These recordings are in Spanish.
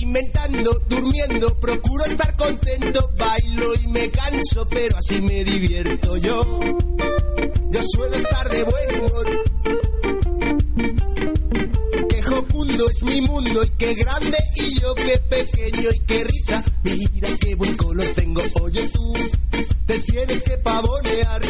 Inventando, durmiendo, procuro estar contento, bailo y me canso, pero así me divierto yo. Yo suelo estar de buen humor. Qué jocundo es mi mundo y qué grande y yo qué pequeño y qué risa. Mira qué buen color tengo, oye tú, te tienes que pavonear.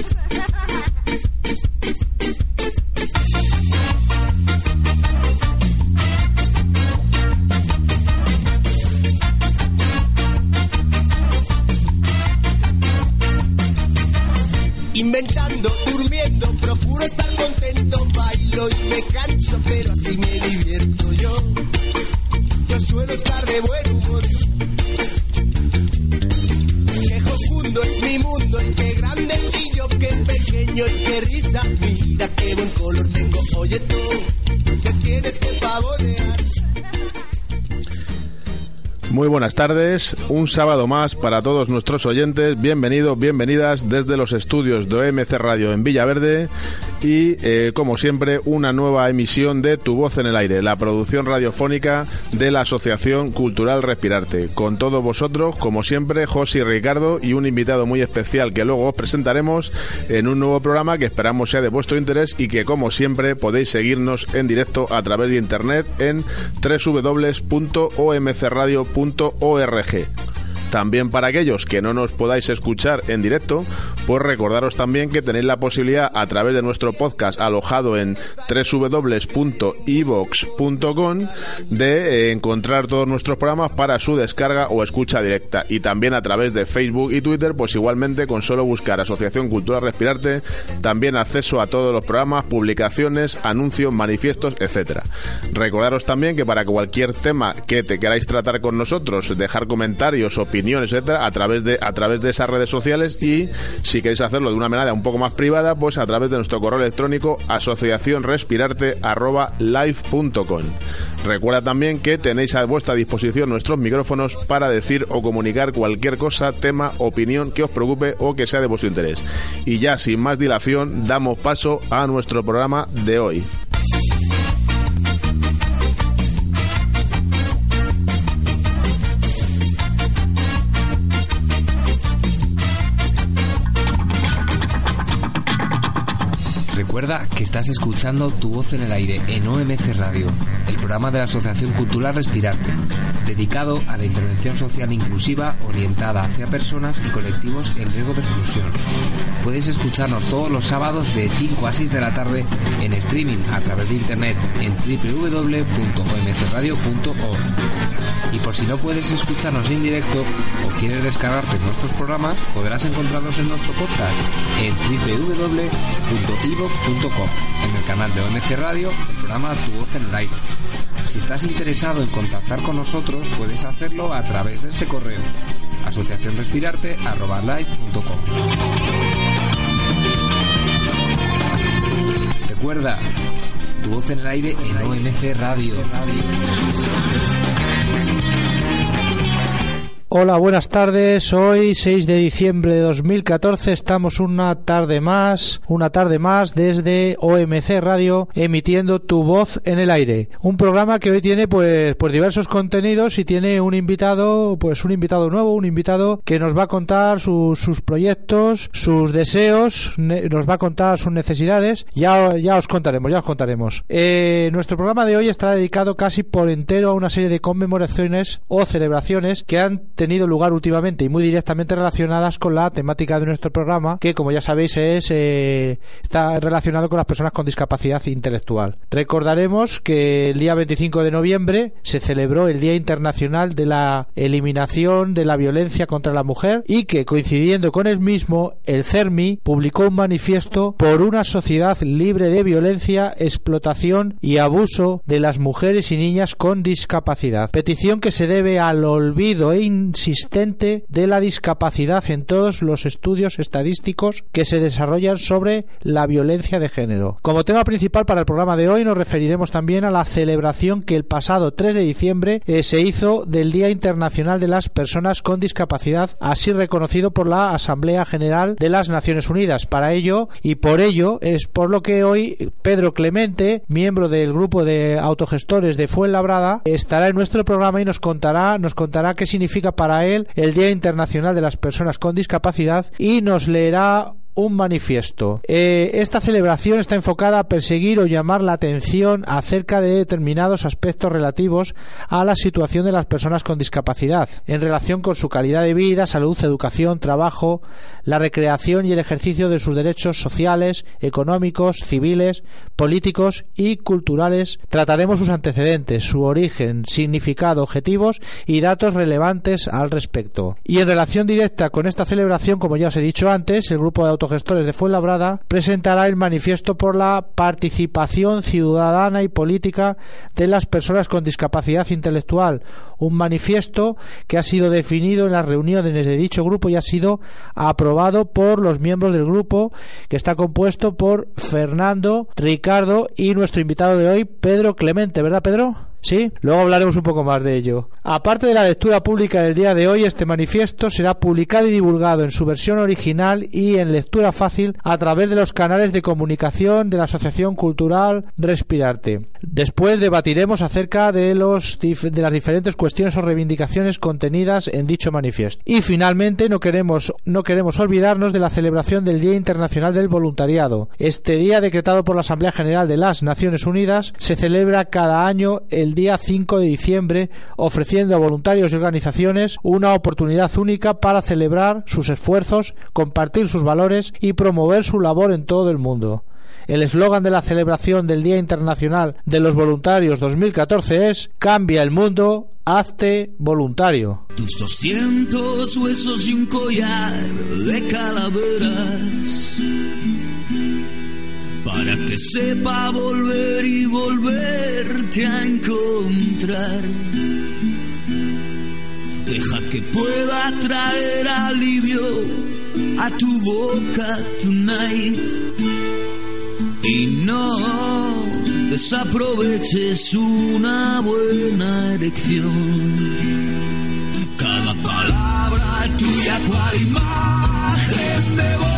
Un sábado más para todos nuestros oyentes. Bienvenidos, bienvenidas desde los estudios de OMC Radio en Villaverde y, eh, como siempre, una nueva emisión de Tu Voz en el Aire, la producción radiofónica de la Asociación Cultural Respirarte. Con todos vosotros, como siempre, José y Ricardo y un invitado muy especial que luego os presentaremos en un nuevo programa que esperamos sea de vuestro interés y que, como siempre, podéis seguirnos en directo a través de internet en www.omcradio.org. También para aquellos que no nos podáis escuchar en directo, pues recordaros también que tenéis la posibilidad a través de nuestro podcast alojado en www.evox.com de eh, encontrar todos nuestros programas para su descarga o escucha directa. Y también a través de Facebook y Twitter, pues igualmente con solo buscar Asociación Cultural Respirarte, también acceso a todos los programas, publicaciones, anuncios, manifiestos, etcétera. Recordaros también que para cualquier tema que te queráis tratar con nosotros, dejar comentarios, opiniones, etcétera, a través de a través de esas redes sociales y si queréis hacerlo de una manera un poco más privada, pues a través de nuestro correo electrónico asociacionrespirarte@live.com. Recuerda también que tenéis a vuestra disposición nuestros micrófonos para decir o comunicar cualquier cosa, tema, opinión que os preocupe o que sea de vuestro interés. Y ya sin más dilación, damos paso a nuestro programa de hoy. Recuerda que estás escuchando Tu Voz en el Aire en OMC Radio, el programa de la Asociación Cultural Respirarte, dedicado a la intervención social inclusiva orientada hacia personas y colectivos en riesgo de exclusión. Puedes escucharnos todos los sábados de 5 a 6 de la tarde en streaming a través de internet en www.omcradio.org. Y por si no puedes escucharnos en directo o quieres descargarte nuestros programas, podrás encontrarnos en nuestro podcast en www.evox.com, en el canal de OMC Radio, el programa Tu Voz en el Aire. Si estás interesado en contactar con nosotros, puedes hacerlo a través de este correo asociacionrespirarte.com. Recuerda, tu voz en el aire en OMC Radio. Hola, buenas tardes. Hoy 6 de diciembre de 2014 estamos una tarde más, una tarde más desde OMC Radio emitiendo Tu voz en el aire. Un programa que hoy tiene pues pues diversos contenidos y tiene un invitado, pues un invitado nuevo, un invitado que nos va a contar sus, sus proyectos, sus deseos, nos va a contar sus necesidades. Ya ya os contaremos, ya os contaremos. Eh, nuestro programa de hoy está dedicado casi por entero a una serie de conmemoraciones o celebraciones que han tenido lugar últimamente y muy directamente relacionadas con la temática de nuestro programa, que como ya sabéis es eh, está relacionado con las personas con discapacidad intelectual. Recordaremos que el día 25 de noviembre se celebró el Día Internacional de la Eliminación de la Violencia contra la Mujer y que coincidiendo con el mismo, el CERMI publicó un manifiesto por una sociedad libre de violencia, explotación y abuso de las mujeres y niñas con discapacidad. Petición que se debe al olvido e in- consistente de la discapacidad en todos los estudios estadísticos que se desarrollan sobre la violencia de género. Como tema principal para el programa de hoy nos referiremos también a la celebración que el pasado 3 de diciembre eh, se hizo del Día Internacional de las Personas con Discapacidad, así reconocido por la Asamblea General de las Naciones Unidas. Para ello y por ello es por lo que hoy Pedro Clemente, miembro del grupo de autogestores de Fuenlabrada, estará en nuestro programa y nos contará, nos contará qué significa para él el Día Internacional de las Personas con Discapacidad y nos leerá un manifiesto. Eh, esta celebración está enfocada a perseguir o llamar la atención acerca de determinados aspectos relativos a la situación de las personas con discapacidad, en relación con su calidad de vida, salud, educación, trabajo, la recreación y el ejercicio de sus derechos sociales, económicos, civiles, políticos y culturales. Trataremos sus antecedentes, su origen, significado, objetivos y datos relevantes al respecto. Y en relación directa con esta celebración, como ya os he dicho antes, el grupo de autogestores de Fuenlabrada presentará el manifiesto por la participación ciudadana y política de las personas con discapacidad intelectual, un manifiesto que ha sido definido en las reuniones de dicho grupo y ha sido aprobado por los miembros del grupo que está compuesto por Fernando, Ricardo y nuestro invitado de hoy, Pedro Clemente, ¿verdad Pedro? Sí, luego hablaremos un poco más de ello. Aparte de la lectura pública del día de hoy, este manifiesto será publicado y divulgado en su versión original y en lectura fácil a través de los canales de comunicación de la Asociación Cultural Respirarte. Después debatiremos acerca de, los, de las diferentes cuestiones o reivindicaciones contenidas en dicho manifiesto. Y finalmente no queremos, no queremos olvidarnos de la celebración del Día Internacional del Voluntariado. Este día, decretado por la Asamblea General de las Naciones Unidas, se celebra cada año el día 5 de diciembre, ofreciendo a voluntarios y organizaciones una oportunidad única para celebrar sus esfuerzos, compartir sus valores y promover su labor en todo el mundo. El eslogan de la celebración del Día Internacional de los Voluntarios 2014 es Cambia el mundo, hazte voluntario. Tus 200 huesos y un collar de calaveras para que sepa volver y volverte a encontrar. Deja que pueda traer alivio a tu boca tonight. Y no desaproveches una buena erección. Cada palabra tuya, tu imagen de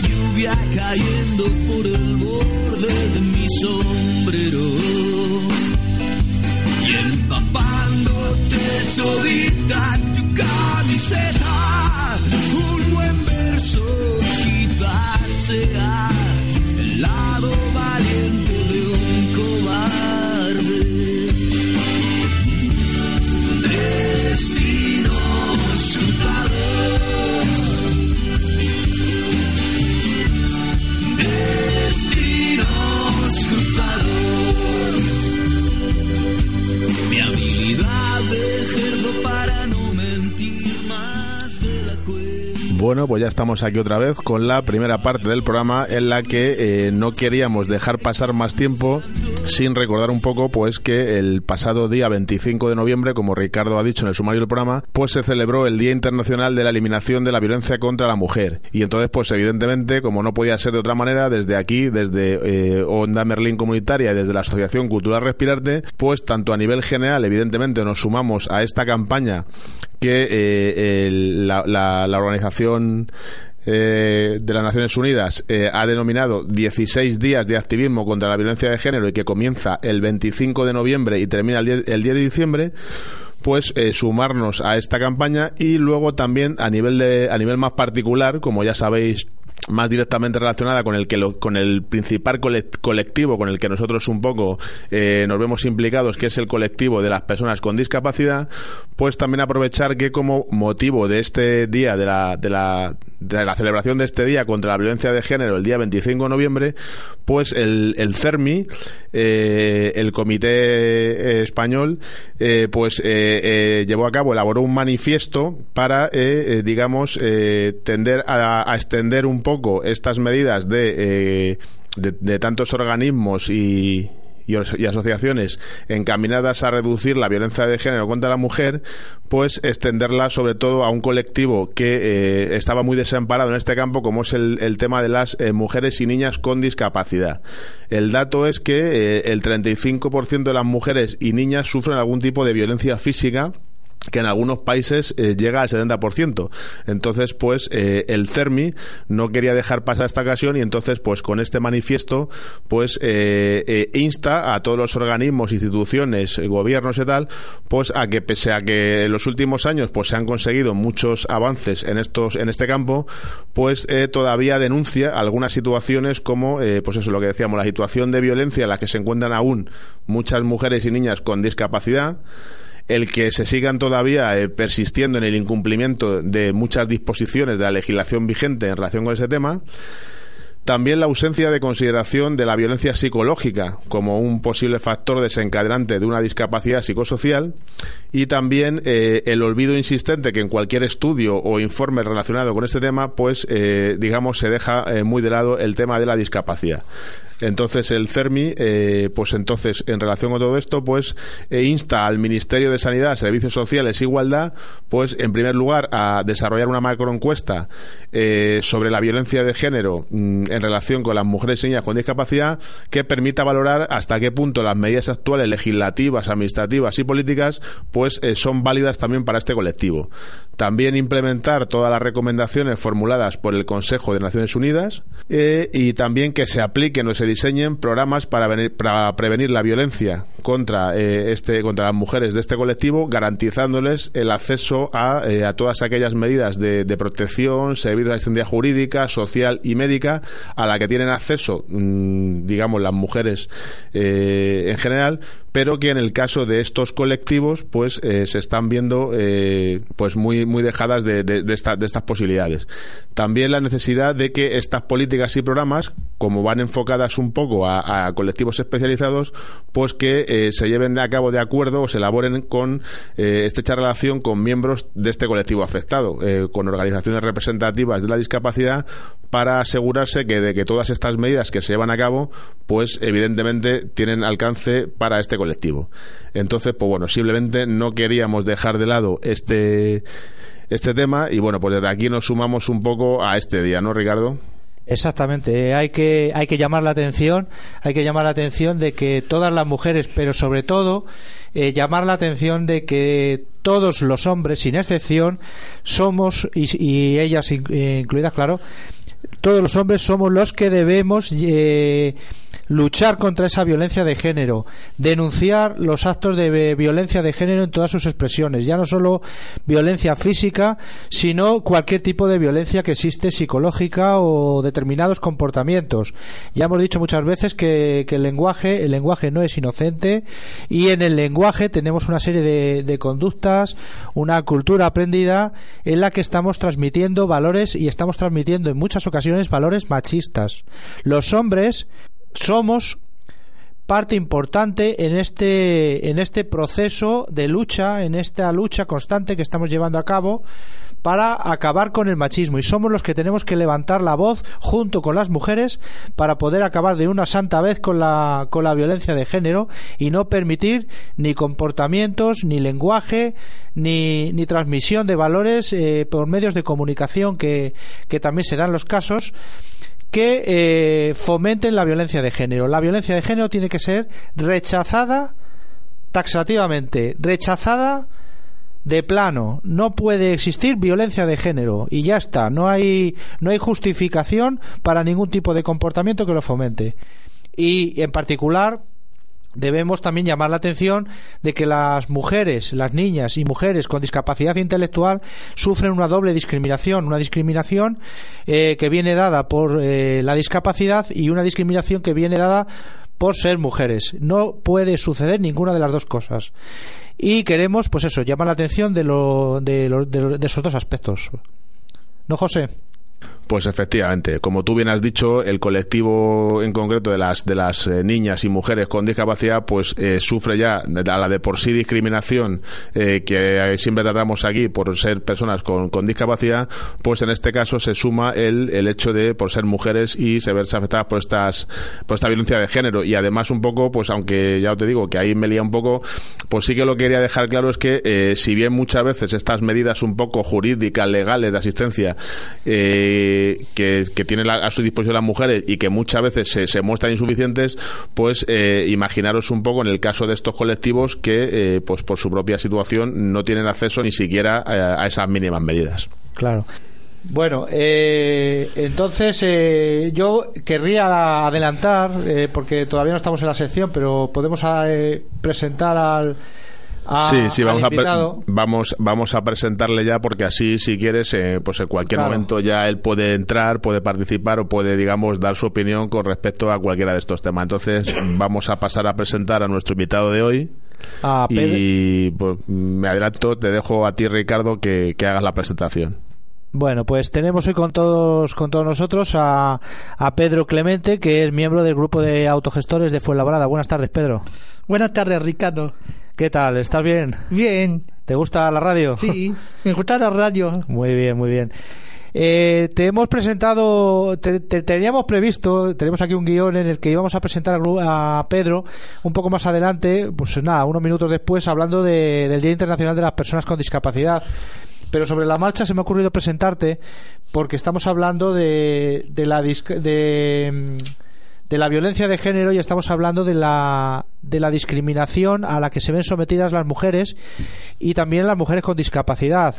lluvia cayendo por el borde de mi sombrero y empapándote todita tu camiseta. Un buen verso Pues ya estamos aquí otra vez con la primera parte del programa en la que eh, no queríamos dejar pasar más tiempo sin recordar un poco pues que el pasado día 25 de noviembre, como Ricardo ha dicho en el sumario del programa, pues se celebró el Día Internacional de la Eliminación de la Violencia contra la Mujer. Y entonces pues evidentemente, como no podía ser de otra manera, desde aquí, desde eh, Onda Merlín Comunitaria y desde la Asociación Cultural Respirarte, pues tanto a nivel general evidentemente nos sumamos a esta campaña que eh, el- la, la- la organización eh, de las Naciones Unidas eh, ha denominado 16 días de activismo contra la violencia de género y que comienza el 25 de noviembre y termina el 10, el 10 de diciembre pues eh, sumarnos a esta campaña y luego también a nivel de a nivel más particular como ya sabéis más directamente relacionada con el que lo- con el principal colec- colectivo con el que nosotros un poco eh, nos vemos implicados que es el colectivo de las personas con discapacidad pues también aprovechar que como motivo de este día de la, de la de la celebración de este día contra la violencia de género el día 25 de noviembre pues el, el CERMI eh, el comité español eh, pues eh, eh, llevó a cabo elaboró un manifiesto para digamos tender a, a extender un poco estas medidas de, de tantos organismos y, y asociaciones encaminadas a reducir la violencia de género contra la mujer, pues extenderla sobre todo a un colectivo que eh, estaba muy desamparado en este campo, como es el, tema de las eh, mujeres y niñas con discapacidad. El dato es que eh, el 35% de las mujeres y niñas sufren algún tipo de violencia física que en algunos países eh, llega al 70%. Entonces, pues eh, el CERMI no quería dejar pasar esta ocasión y entonces, pues con este manifiesto, pues eh, insta a todos los organismos, instituciones, gobiernos y tal, pues a que pese a que en los últimos años pues se han conseguido muchos avances en estos en este campo, pues todavía denuncia algunas situaciones como, pues eso, lo que decíamos, la situación de violencia en la que se encuentran aún muchas mujeres y niñas con discapacidad el que se sigan todavía eh, persistiendo en el incumplimiento de muchas disposiciones de la legislación vigente en relación con ese tema. También la ausencia de consideración de la violencia psicológica como un posible factor desencadenante de una discapacidad psicosocial y también eh, el olvido insistente que en cualquier estudio o informe relacionado con este tema, pues eh, digamos se deja muy de lado el tema de la discapacidad. Entonces el CERMI, eh, pues entonces en relación con todo esto, pues eh, insta al Ministerio de Sanidad, Servicios Sociales e Igualdad, pues en primer lugar a desarrollar una macroencuesta eh, sobre la violencia de género mm, en relación con las mujeres y niñas con discapacidad que permita valorar hasta qué punto las medidas actuales legislativas, administrativas y políticas pues son válidas también para este colectivo. También implementar todas las recomendaciones formuladas por el Consejo de Naciones Unidas y también que se apliquen o se diseñen programas para, para prevenir la violencia contra, eh, este, contra las mujeres de este colectivo, garantizándoles el acceso a, eh, a todas aquellas medidas de, protección, servicios de asistencia jurídica, social y médica a la que tienen acceso, mm, digamos, las mujeres eh, en general, pero que en el caso de estos colectivos pues se están viendo pues muy muy dejadas de, de, de, estas posibilidades. También la necesidad de que estas políticas y programas como van enfocadas un poco a, colectivos especializados pues que eh, se lleven a cabo de acuerdo o se elaboren con eh, estrecha relación con miembros de este colectivo afectado, eh, con organizaciones representativas de la discapacidad, para asegurarse que de que todas estas medidas que se llevan a cabo, pues evidentemente tienen alcance para este colectivo. Entonces, pues bueno, simplemente no queríamos dejar de lado este este tema y bueno, pues desde aquí nos sumamos un poco a este día, ¿no, Ricardo? Exactamente, hay que, hay que llamar la atención, hay que llamar la atención de que todas las mujeres, pero sobre todo eh, llamar la atención de que todos los hombres, sin excepción, somos, y, ellas incluidas, claro, todos los hombres somos los que debemos eh, luchar contra esa violencia de género, denunciar los actos de violencia de género en todas sus expresiones, ya no solo violencia física, sino cualquier tipo de violencia que existe psicológica o determinados comportamientos. Ya hemos dicho muchas veces que, el lenguaje, el lenguaje no es inocente y en el lenguaje tenemos una serie de, conductas, una cultura aprendida en la que estamos transmitiendo valores y estamos transmitiendo en muchas ocasiones valores machistas. Los hombres somos parte importante en este en este proceso de lucha, en esta lucha constante que estamos llevando a cabo para acabar con el machismo. Y somos los que tenemos que levantar la voz junto con las mujeres para poder acabar de una santa vez con la con la violencia de género y no permitir ni comportamientos ni lenguaje ni, ni transmisión de valores eh, por medios de comunicación que, que también se dan los casos que eh, fomenten la violencia de género. La violencia de género tiene que ser rechazada taxativamente, rechazada de plano. No puede existir violencia de género y ya está. No hay, no hay justificación para ningún tipo de comportamiento que lo fomente. Y en particular debemos también llamar la atención de que las mujeres, las niñas y mujeres con discapacidad intelectual sufren una doble discriminación, una discriminación eh, que viene dada por eh, la discapacidad y una discriminación que viene dada por ser mujeres. No puede suceder ninguna de las dos cosas. Y queremos, pues eso, llamar la atención de, lo, de, de esos dos aspectos. ¿No, José? Pues efectivamente, como tú bien has dicho, el colectivo en concreto de las de las eh, niñas y mujeres con discapacidad, pues eh, sufre ya a la de por sí discriminación eh, que siempre tratamos aquí por ser personas con, con, discapacidad, pues en este caso se suma el, el hecho de por ser mujeres y se verse afectadas por estas por esta violencia de género. Y además un poco, pues aunque ya te digo que ahí me lía un poco, pues sí que lo que quería dejar claro es que si bien muchas veces estas medidas un poco jurídicas legales de asistencia eh, que, que tienen a su disposición las mujeres y que muchas veces se, muestran insuficientes, pues eh, imaginaros un poco en el caso de estos colectivos que, eh, pues por su propia situación, no tienen acceso ni siquiera a, a esas mínimas medidas. Claro. Bueno, eh, entonces eh, yo querría adelantar, eh, porque todavía no estamos en la sección, pero podemos eh, presentar al, a, sí, sí, vamos a, vamos, vamos a presentarle ya porque así, si quieres, eh, pues en cualquier Claro. momento ya él puede entrar, puede participar o puede, digamos, dar su opinión con respecto a cualquiera de estos temas. Entonces, vamos a pasar a presentar a nuestro invitado de hoy a Pedro. y pues, me adelanto, te dejo a ti, Ricardo, que, que hagas la presentación. Bueno, pues tenemos hoy con todos, con todos nosotros a, a Pedro Clemente, que es miembro del grupo de autogestores de Fuenlabrada. Buenas tardes, Pedro. Buenas tardes, Ricardo. ¿Qué tal? ¿Estás bien? Bien, ¿Te gusta la radio? sí, me gusta la radio. Muy bien, muy bien. Eh, te hemos presentado, te, te teníamos previsto, tenemos aquí un guion en el que íbamos a presentar a, Pedro un poco más adelante, pues nada, unos minutos después, hablando de- del Día Internacional de las Personas con Discapacidad. Pero sobre la marcha se me ha ocurrido presentarte porque estamos hablando de, de la disc- de, de la violencia de género y estamos hablando de la, de la discriminación a la que se ven sometidas las mujeres y también las mujeres con discapacidad.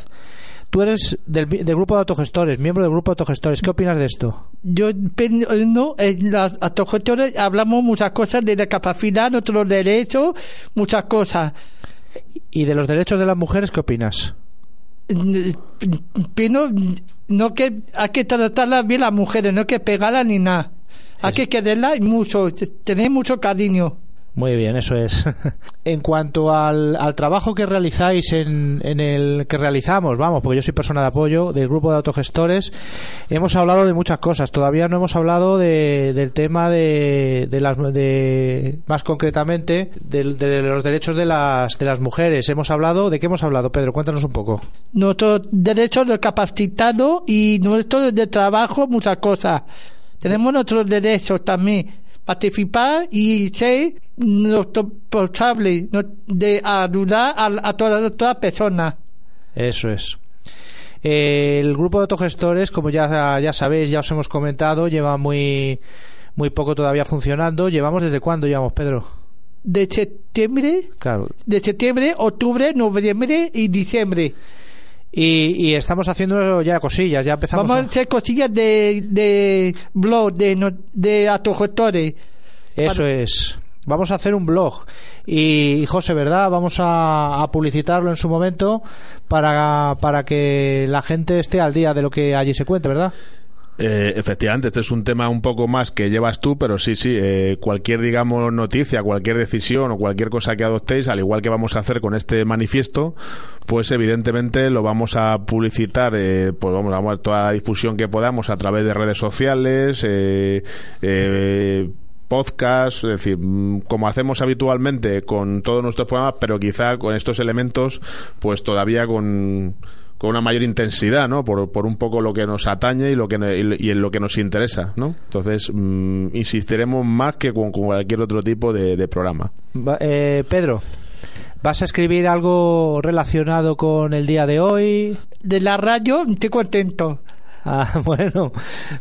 Tú eres del, del grupo de autogestores, miembro del grupo de autogestores. ¿Qué opinas de esto? Yo pen- no, en las autogestores hablamos muchas cosas de la capacidad, nuestros derechos, muchas cosas. ¿Y de los derechos de las mujeres qué opinas? Pero no que hay que tratarlas bien las mujeres, no hay que pegarlas ni nada. Hay que quererlas mucho, tener mucho cariño. Muy bien, eso es. en cuanto al, al trabajo que realizáis en, en el que realizamos, vamos, porque yo soy persona de apoyo del grupo de autogestores, hemos hablado de muchas cosas. Todavía no hemos hablado de, del tema de, de las, de, más concretamente, del- de, los derechos de las, de las mujeres. Hemos hablado, ¿de qué hemos hablado, Pedro? Cuéntanos un poco. Nuestros derechos de capacitado y nuestros de trabajo, muchas cosas. Tenemos nuestros derechos también. Participar y ser responsable de ayudar a, a todas todas personas. Eso es. El grupo de autogestores, como ya, ya sabéis, ya os hemos comentado, lleva muy, muy poco todavía funcionando. ¿Llevamos desde cuándo llevamos, Pedro? De septiembre, Claro. de septiembre, octubre, noviembre y diciembre. Y, y estamos haciendo ya cosillas, ya empezamos. Vamos a a- hacer cosillas de, de blog, de, no- de autogestores. Eso para- es. Vamos a hacer un blog. Y, y, José, ¿verdad? Vamos a, a publicitarlo en su momento para, para que la gente esté al día de lo que allí se cuente, ¿verdad? Eh, efectivamente, este es un tema un poco más que llevas tú, pero sí, sí, eh, cualquier, digamos, noticia, cualquier decisión o cualquier cosa que adoptéis, al igual que vamos a hacer con este manifiesto, pues evidentemente lo vamos a publicitar, eh, pues vamos a dar toda la difusión que podamos a través de redes sociales, eh, eh, podcast, es decir, mm, como hacemos habitualmente con todos nuestros programas, pero quizá con estos elementos, pues todavía con, con una mayor intensidad, ¿no? Por, por un poco lo que nos atañe y lo que y en lo que nos interesa, ¿no? Entonces mm, insistiremos más que con, con cualquier otro tipo de, de programa. Va- eh, Pedro, ¿vas a escribir algo relacionado con el día de hoy? De la radio, estoy contento. Ah, bueno,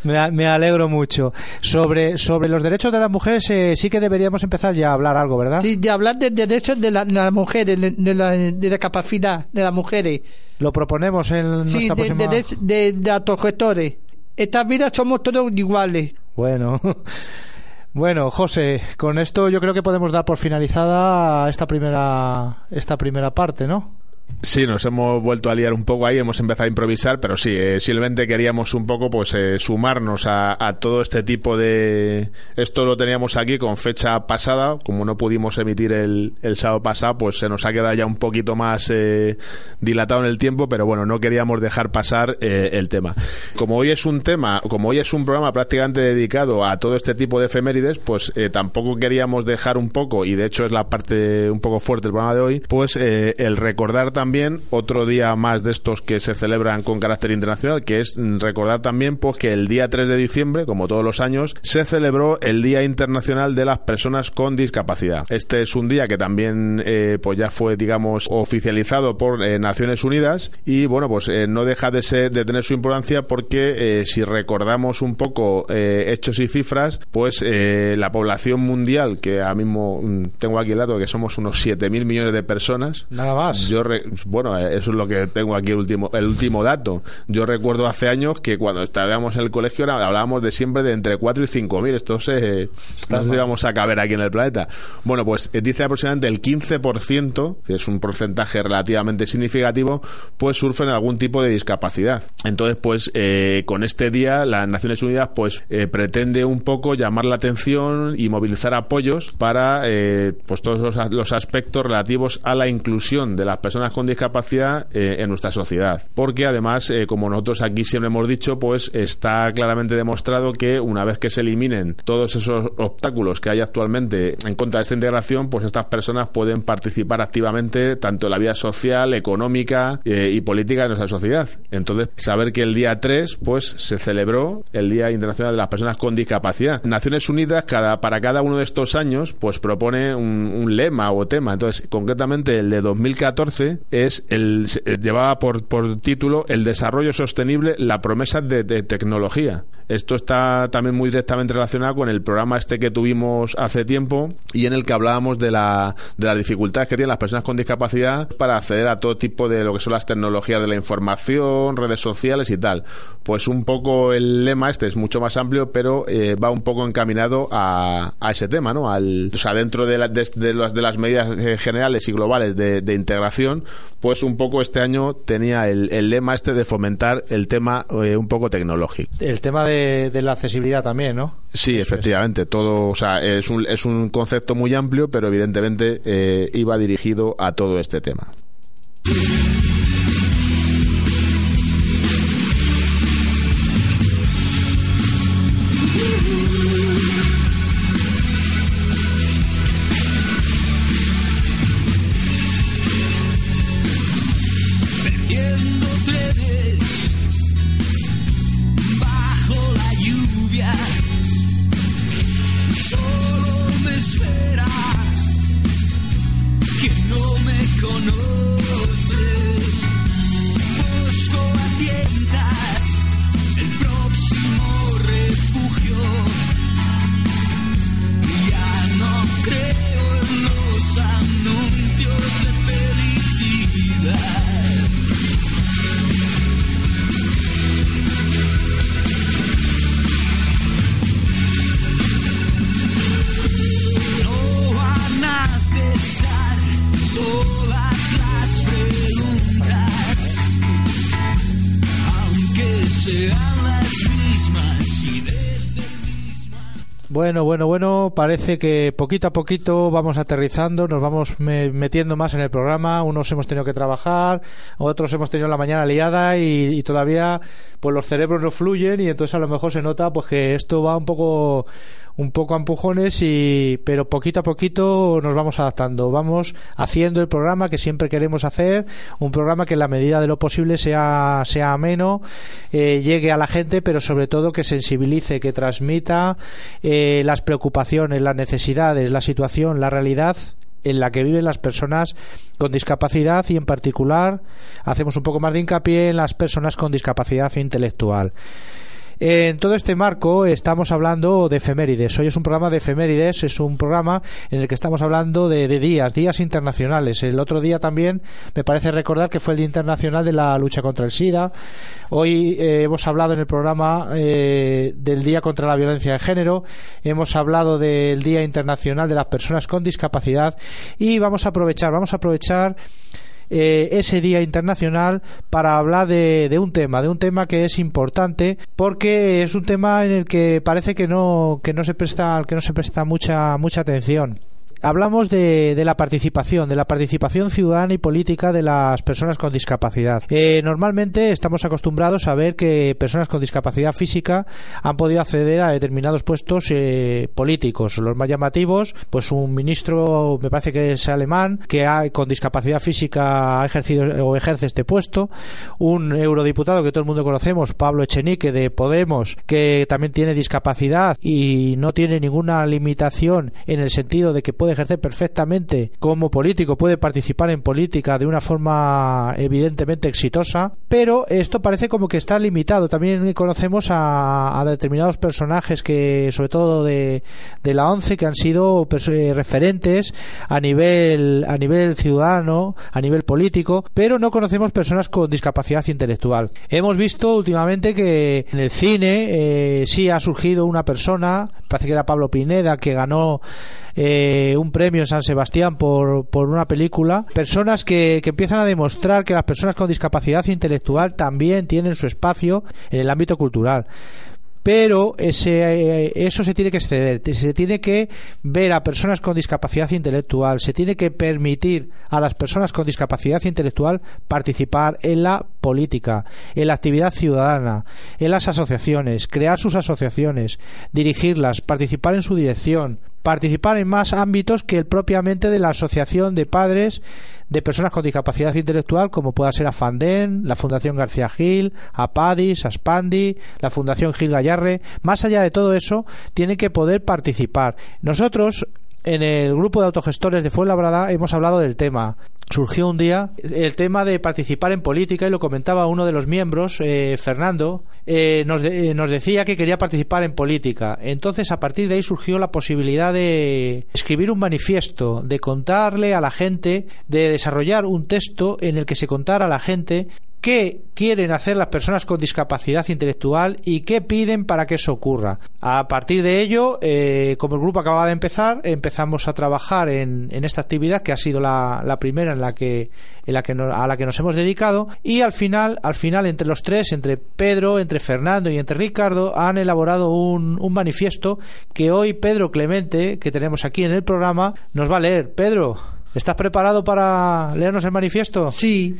me, me alegro mucho. Sobre, sobre los derechos de las mujeres eh, sí que deberíamos empezar ya a hablar algo, ¿verdad? Sí, de hablar de derechos de, la- de las mujeres, de, la, de la capacidad de las mujeres. Lo proponemos en Sí, nuestra de, próxima... de, de, de autogestores. Esta vida somos todos iguales. Bueno. Bueno, José, con esto yo creo que podemos dar por finalizada esta primera esta primera parte, ¿no? Sí, nos hemos vuelto a liar un poco ahí, hemos empezado a improvisar, pero sí, eh, simplemente queríamos un poco pues eh, sumarnos a, todo este tipo de... Esto lo teníamos aquí con fecha pasada, como no pudimos emitir el, sábado pasado, pues se nos ha quedado ya un poquito más eh, dilatado en el tiempo, pero bueno, no queríamos dejar pasar el tema. Como hoy es un tema, como hoy es un programa prácticamente dedicado a todo este tipo de efemérides, pues tampoco queríamos dejar un poco, y de hecho es la parte un poco fuerte del programa de hoy, pues el recordar también otro día más de estos que se celebran con carácter internacional, que es recordar también pues que el día 3 de diciembre, como todos los años, se celebró el Día Internacional de las Personas con Discapacidad. Este es un día que también eh, pues ya fue, digamos, oficializado por eh, Naciones Unidas y bueno, pues eh, no deja de, ser, de tener su importancia porque si recordamos un poco hechos y cifras, pues la población mundial, que ahora mismo mm, tengo aquí el dato que somos unos 7.000 millones de personas. Nada más. Yo bueno, eso es lo que tengo aquí el último, el último dato. Yo recuerdo hace años que cuando estábamos en el colegio hablábamos de siempre de entre 4 y 5 mil. Esto se, no sé vamos a caber aquí en el planeta. Bueno, pues eh, dice aproximadamente el 15%, que es un porcentaje relativamente significativo, pues sufren algún tipo de discapacidad. Entonces, pues eh, con este día las Naciones Unidas pues eh, pretende un poco llamar la atención y movilizar apoyos para pues todos los, los aspectos relativos a la inclusión de las personas con discapacidad eh, en nuestra sociedad. Porque además, eh, como nosotros aquí siempre hemos dicho, pues está claramente demostrado que una vez que se eliminen todos esos obstáculos que hay actualmente en contra de esta integración, pues estas personas pueden participar activamente tanto en la vida social, económica eh, y política de nuestra sociedad. Entonces, saber que el día 3 pues se celebró el Día Internacional de las Personas con Discapacidad. Naciones Unidas cada para cada uno de estos años pues propone un, un lema o tema. Entonces, concretamente el de 2014 es el llevaba por, por título el desarrollo sostenible, la promesa de, tecnología. Esto está también muy directamente relacionado con el programa este que tuvimos hace tiempo y en el que hablábamos de, la, de las dificultades que tienen las personas con discapacidad para acceder a todo tipo de lo que son las tecnologías de la información, redes sociales y tal. Pues un poco el lema este es mucho más amplio, pero eh, va un poco encaminado a, a, ese tema, ¿no? Al, o sea, dentro de, de, las, de las medidas eh, generales y globales de, de integración, pues un poco este año tenía el, el lema este de fomentar el tema eh, un poco tecnológico. El tema de, de, la accesibilidad también, ¿no? Sí, efectivamente. Todo, o sea, es un, es un concepto muy amplio, pero evidentemente eh, iba dirigido a todo este tema. Parece que poquito a poquito vamos aterrizando, nos vamos metiendo más en el programa, unos hemos tenido que trabajar, otros hemos tenido la mañana liada y, todavía pues los cerebros no fluyen y entonces a lo mejor se nota pues que esto va un poco un poco a empujones y pero poquito a poquito nos vamos adaptando vamos haciendo el programa que siempre queremos hacer un programa que en la medida de lo posible sea sea ameno eh, llegue a la gente pero sobre todo que sensibilice que transmita eh, las preocupaciones las necesidades la situación la realidad en la que viven las personas con discapacidad y en particular hacemos un poco más de hincapié en las personas con discapacidad intelectual. En todo este marco estamos hablando de efemérides. Hoy es un programa de efemérides, es un programa en el que estamos hablando de, días, días internacionales. El otro día también me parece recordar que fue el Día Internacional de la Lucha contra el SIDA. Hoy eh, hemos hablado en el programa eh, del Día contra la Violencia de Género, hemos hablado del Día Internacional de las Personas con Discapacidad y vamos a aprovechar, vamos a aprovechar eh, ese Día Internacional para hablar de, de, un tema, de un tema que es importante porque es un tema en el que parece que no, que no se presta, que no se presta mucha, mucha atención hablamos de, de, la participación, de la participación ciudadana y política de las personas con discapacidad. Eh, normalmente estamos acostumbrados a ver que personas con discapacidad física han podido acceder a determinados puestos eh, políticos. Los más llamativos, pues un ministro, me parece que es alemán, que ha, con discapacidad física ha ejercido o ejerce este puesto. Un eurodiputado que todo el mundo conocemos, Pablo Echenique de Podemos, que también tiene discapacidad y no tiene ninguna limitación en el sentido de que puede ejercer perfectamente como político, puede participar en política de una forma evidentemente exitosa, pero esto parece como que está limitado. También conocemos a, a determinados personajes que, sobre todo de, de la ONCE, que han sido eh, referentes a nivel, a nivel ciudadano, a nivel político, pero no conocemos personas con discapacidad intelectual. Hemos visto últimamente que en el cine eh, sí ha surgido una persona, parece que era Pablo Pineda, que ganó eh, un premio en San Sebastián por, por una película, personas que, que, empiezan a demostrar que las personas con discapacidad intelectual también tienen su espacio en el ámbito cultural. Pero ese, eso se tiene que exceder, se tiene que ver a personas con discapacidad intelectual, se tiene que permitir a las personas con discapacidad intelectual participar en la política, en la actividad ciudadana, en las asociaciones, crear sus asociaciones, dirigirlas, participar en su dirección, participar en más ámbitos que el propiamente de la asociación de padres de personas con discapacidad intelectual como pueda ser AFANDEN, la Fundación García Gil, APADIS, ASPANDI, la Fundación Gil Gallarre. Más allá de todo eso, tienen que poder participar. Nosotros en el grupo de autogestores de Fuenlabrada hemos hablado del tema. Surgió un día el tema de participar en política y lo comentaba uno de los miembros, eh, Fernando, eh, nos, de, nos, decía que quería participar en política. Entonces, a partir de ahí surgió la posibilidad de escribir un manifiesto, de contarle a la gente, de desarrollar un texto en el que se contara a la gente qué quieren hacer las personas con discapacidad intelectual y qué piden para que eso ocurra. A partir de ello, eh, como el grupo acaba de empezar, empezamos a trabajar en, esta actividad que ha sido la, primera en la que, a la que nos hemos dedicado y al final, al final entre los tres, entre Pedro, entre Fernando y entre Ricardo, han elaborado un manifiesto que hoy Pedro Clemente, que tenemos aquí en el programa, nos va a leer. Pedro. ¿Estás preparado para leernos el manifiesto? Sí.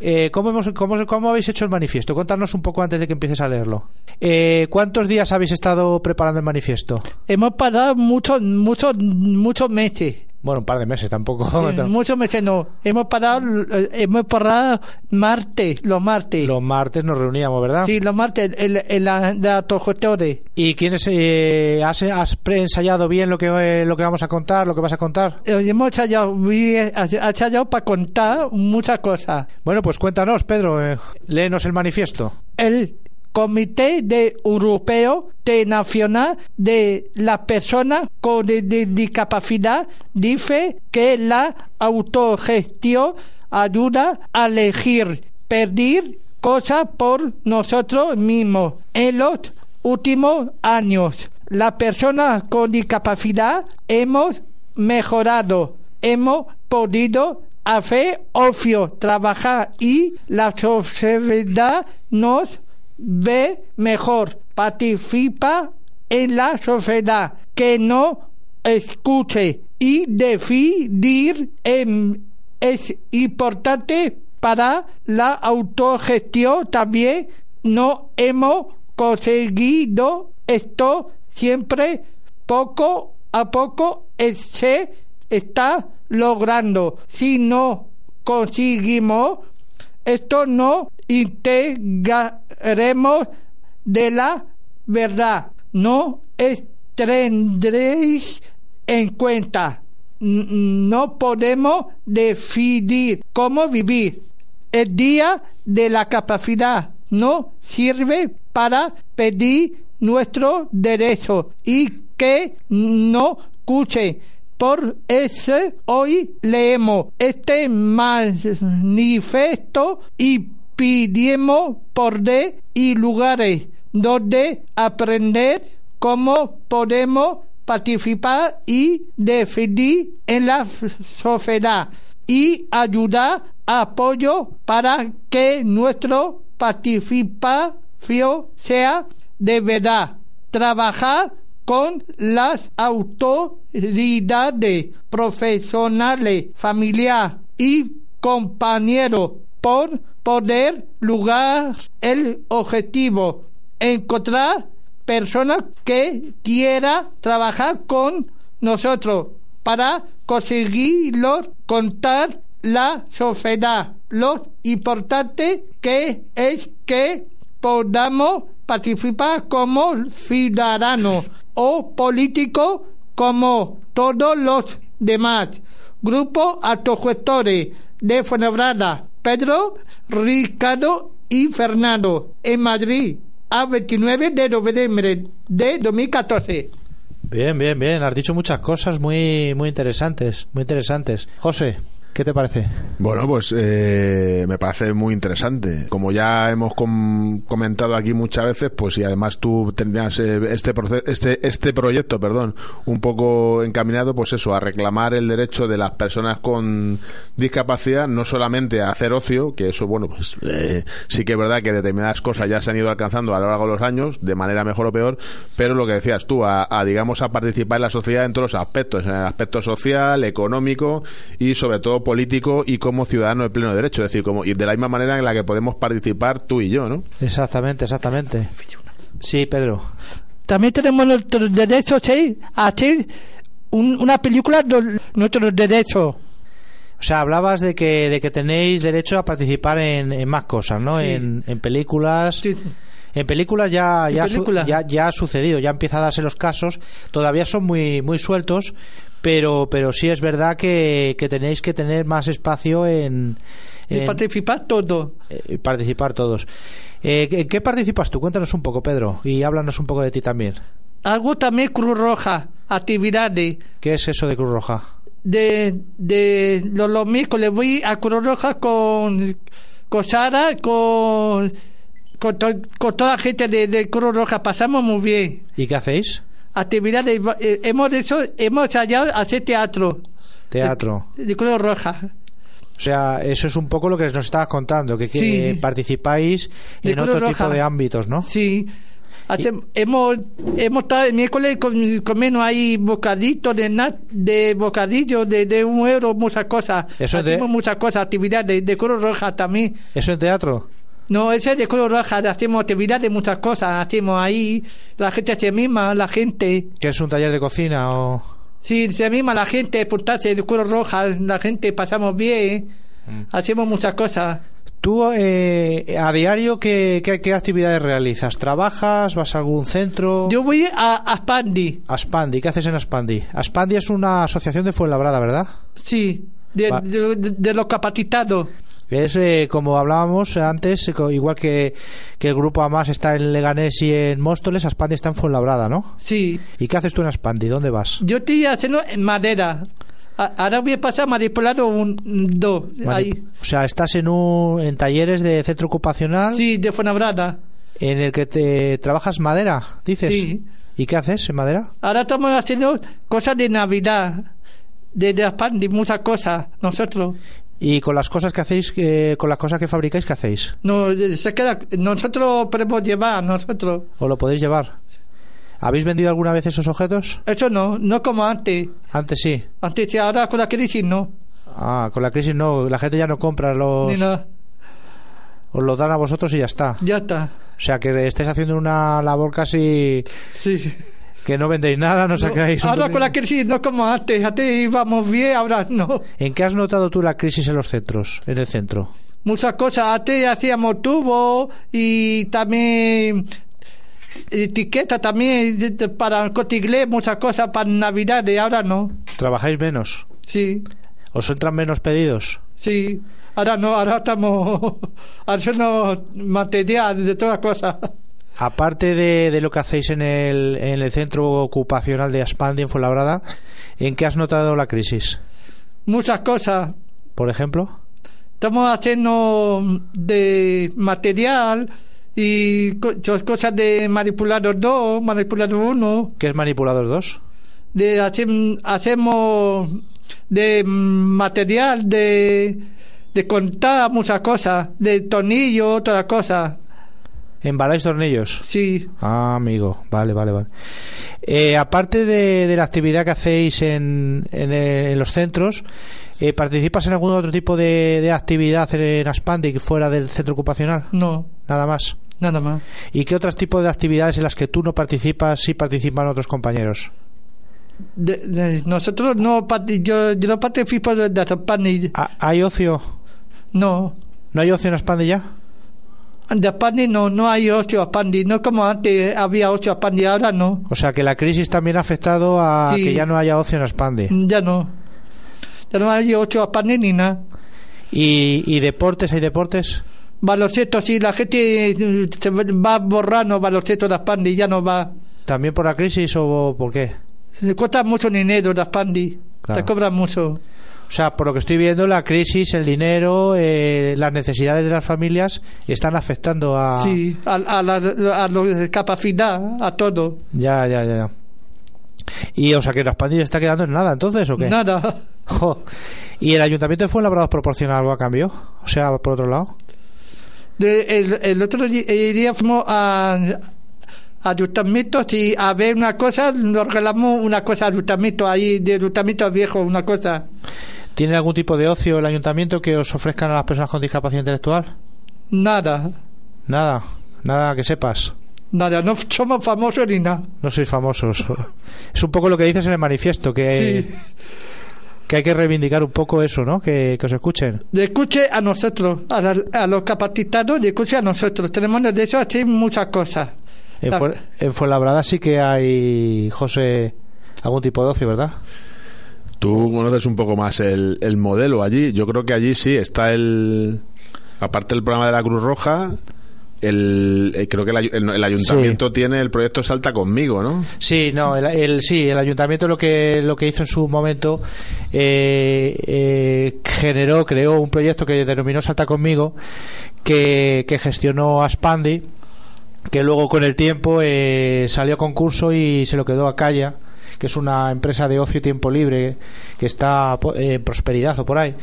Eh, ¿cómo, hemos, cómo, ¿Cómo habéis hecho el manifiesto? Cuéntanos un poco antes de que empieces a leerlo. Eh, ¿Cuántos días habéis estado preparando el manifiesto? Hemos parado muchos, muchos, muchos meses. Bueno, un par de meses tampoco. Eh, muchos meses no. Hemos parado, hemos parado martes, los martes. Los martes nos reuníamos, ¿verdad? Sí, los martes, en, en la autogestores. ¿Y quiénes eh, has, has preensayado bien lo que eh, lo que vamos a contar, lo que vas a contar? Eh, hemos ensayado, ensayado para contar muchas cosas. Bueno, pues cuéntanos, Pedro, eh, léenos el manifiesto. El Comité de Europeo de Nacional de las Personas con Discapacidad dice que la autogestión ayuda a elegir, pedir cosas por nosotros mismos. En los últimos años, las personas con discapacidad hemos mejorado, hemos podido hacer ocio, trabajar y la sociedad nos ve mejor, participa en la sociedad, que no escuche y decidir es importante para la autogestión. También no hemos conseguido esto siempre poco a poco se está logrando. Si no conseguimos esto no integraremos de la verdad. No tendréis en cuenta. No podemos decidir cómo vivir. El día de la capacidad no sirve para pedir nuestro derecho y que no escuche por eso hoy leemos este manifiesto y pidimos por de y lugares donde aprender cómo podemos participar y decidir en la sociedad y ayudar apoyo para que nuestro participación sea de verdad. Trabajar con las autoridades profesionales, familiares y compañeros por poder lograr el objetivo, encontrar personas que quieran trabajar con nosotros para conseguirlo contar la sociedad. Lo importante que es que podamos participar como ciudadanos o políticos como todos los demás. Grupo autogestores de Fuenlabrada, Pedro, Ricardo y Fernando, en Madrid, a 29 de noviembre de 2014. Bien, bien, bien. Has dicho muchas cosas muy, muy interesantes, muy interesantes. José, ¿qué te parece? Bueno, pues eh, me parece muy interesante. Como ya hemos com- comentado aquí muchas veces, pues y además tú tenías eh, este, este este proyecto, perdón, un poco encaminado, pues eso, a reclamar el derecho de las personas con discapacidad, no solamente a hacer ocio, que eso, bueno, pues eh, sí que es verdad que determinadas cosas ya se han ido alcanzando a lo largo de los años, de manera mejor o peor, pero lo que decías tú, a, a, digamos a participar en la sociedad en todos los aspectos, en el aspecto social, económico y sobre todo político y como ciudadano de pleno derecho, es decir, como y de la misma manera en la que podemos participar tú y yo, ¿no? Exactamente, exactamente. Sí, Pedro. También tenemos nuestros derechos ¿sí? a hacer un- una película de nuestros derechos. O sea, hablabas de que, de que tenéis derecho a participar en, en más cosas, ¿no? Sí. En, en películas. Sí. En películas ya, ya, su- películas. ya, ya ha sucedido, ya empieza a darse los casos. Todavía son muy, muy sueltos, pero, pero sí es verdad que, que tenéis que tener más espacio en, participar todo. eh, participar todos. Eh, ¿En qué participas tú? Cuéntanos un poco, Pedro, y háblanos un poco de ti también. Hago también Cruz Roja, actividades. ¿Qué es eso de Cruz Roja? De, de los, los miércoles voy a Cruz Roja con, con Sara, con, con, to- con toda la gente de, de Cruz Roja. Pasamos muy bien. ¿Y qué hacéis? Actividades, eh, hemos hecho, hemos ensayado hacer teatro. Teatro. De, de Cruz Roja. O sea, eso es un poco lo que nos estabas contando, que, participáis De en otro Roja. tipo de ámbitos, ¿no? Sí. Hace- hemos, hemos estado el miércoles con, comiendo ahí bocaditos de nat, de bocadillo de, de un euro, muchas cosas. Eso de- Hacemos muchas cosas, actividades de Cruz Roja también. ¿Eso en teatro? No, ese es de Cruz Roja, hacemos actividades, muchas cosas, hacemos ahí, la gente se mima, la gente, ¿Que es un taller de cocina o...? sí, se mima la gente, portarse de Cruz Roja, la gente pasamos bien, Mm. hacemos muchas cosas. ¿Tú eh, a diario ¿qué, qué, qué actividades realizas? ¿Trabajas? ¿Vas a algún centro? Yo voy a Aspandi, Aspandi, ¿qué haces en Aspandi? Aspandi es una asociación de Fuenlabrada, ¿verdad? sí, de, de- de- de los capacitados. Es eh, como hablábamos antes, eh, igual que, que el grupo AMAS está en Leganés y en Móstoles, Aspandi está en Fuenlabrada, ¿no? Sí, ¿Y qué haces tú en Aspandi? ¿Dónde vas? yo estoy haciendo en madera. Ahora voy a pasar manipulado un dos. Ahí. O sea, estás en, un, en talleres de centro ocupacional Sí, de Fuenlabrada. en el que te trabajas madera, dices. Sí. ¿Y qué haces en madera? Ahora estamos haciendo cosas de Navidad. De, de Aspandi, muchas cosas. Nosotros. Y con las cosas que hacéis, eh, con las cosas que fabricáis, ¿qué hacéis? No, eh, se queda, nosotros podemos llevar, nosotros. ¿O lo podéis llevar? ¿Habéis vendido alguna vez esos objetos? Eso no, no como antes. Antes sí. Antes, sí, ahora con la crisis no. Ah, con la crisis no, la gente ya no compra los... Ni nada. Os lo dan a vosotros y ya está. Ya está. O sea, que estáis haciendo una labor casi Sí. Que no vendéis nada, no sacáis... un ahora con la crisis no como antes. Antes íbamos bien, ahora no. ¿En qué has notado tú la crisis en los centros, en el centro? muchas cosas. Antes hacíamos tubos y también etiqueta también para inglés, muchas cosas para Navidad y ahora no. ¿Trabajáis menos? Sí, ¿Os entran menos pedidos? sí. Ahora no, ahora estamos haciendo material de todas cosas. Aparte de, de lo que hacéis en el, en el centro ocupacional de Aspandi en Fuenlabrada, ¿en qué has notado la crisis? Muchas cosas. Por ejemplo, Estamos haciendo de material y co- cosas de manipulador 2, manipulador 1. ¿qué es Manipulador 2? de hacem- hacemos de material de de contar muchas cosas, de tornillo, otra cosa. ¿Embaláis tornillos? Sí, Ah, amigo, vale, vale, vale. Eh, aparte de, de la actividad que hacéis en, en, eh, en los centros, eh, ¿participas en algún otro tipo de, de actividad en Aspandic fuera del centro ocupacional? no, Nada más. nada más. ¿Y qué otros tipos de actividades en las que tú no participas sí participan otros compañeros? De- de- nosotros no, yo, yo no participo de, de ¿Ha- ¿Hay ocio? no. ¿No hay ocio en Aspandic ya? De Aspandi no, no hay ocho Aspandi, no como antes había ocho Aspandi, ahora no, O sea que la crisis también ha afectado a Sí. que ya no haya ocio en Aspandic. ya no. Ya no hay ocho Aspandi ni nada. ¿Y, ¿Y deportes? ¿Hay deportes? Baloncesto, sí, la gente eh, se va borrando baloncesto de Aspandi, ya no va. ¿También por la crisis o por qué? Se cuesta mucho dinero de Aspandi, Claro. te cobran mucho. O sea, por lo que estoy viendo, la crisis, el dinero, eh, las necesidades de las familias están afectando a... Sí, a, a la, a la capacidad, a todo. Ya, ya, ya. ya. Y, o sea, que las pandillas está quedando en nada, entonces, ¿o qué? Nada. Jo. ¿Y el ayuntamiento de Fuenlabrada proporciona algo a cambio? O sea, por otro lado. De- el, el otro día fuimos a, a ayuntamientos y a ver una cosa, nos regalamos una cosa ayuntamiento ahí, de ayuntamiento viejo, una cosa. ¿Tiene algún tipo de ocio el ayuntamiento que os ofrezcan a las personas con discapacidad intelectual? Nada, Nada, nada que sepas. nada, no somos famosos ni nada. No sois famosos. Es un poco lo que dices en el manifiesto, que, Sí. que hay que reivindicar un poco eso, ¿no? Que, que os escuchen. De escuche a nosotros, a, la- a los capacitados, de escuche a nosotros. Tenemos derecho a hacer muchas cosas. En, Fue- en Fuenlabrada sí que hay, José, algún tipo de ocio, ¿verdad? Tú conoces un poco más el, el modelo allí. Yo creo que allí sí está el. Aparte del programa de la Cruz Roja, el, eh, creo que el, el- el ayuntamiento tiene el proyecto Salta conmigo, ¿no? Sí, no, el, el- sí, el ayuntamiento lo que lo que hizo en su momento eh, eh, generó, creó un proyecto que denominó Salta conmigo, que, que gestionó Aspandi, que luego con el tiempo eh, salió a concurso y se lo quedó a Calla que es una empresa de ocio y tiempo libre que está eh, en prosperidad o por ahí.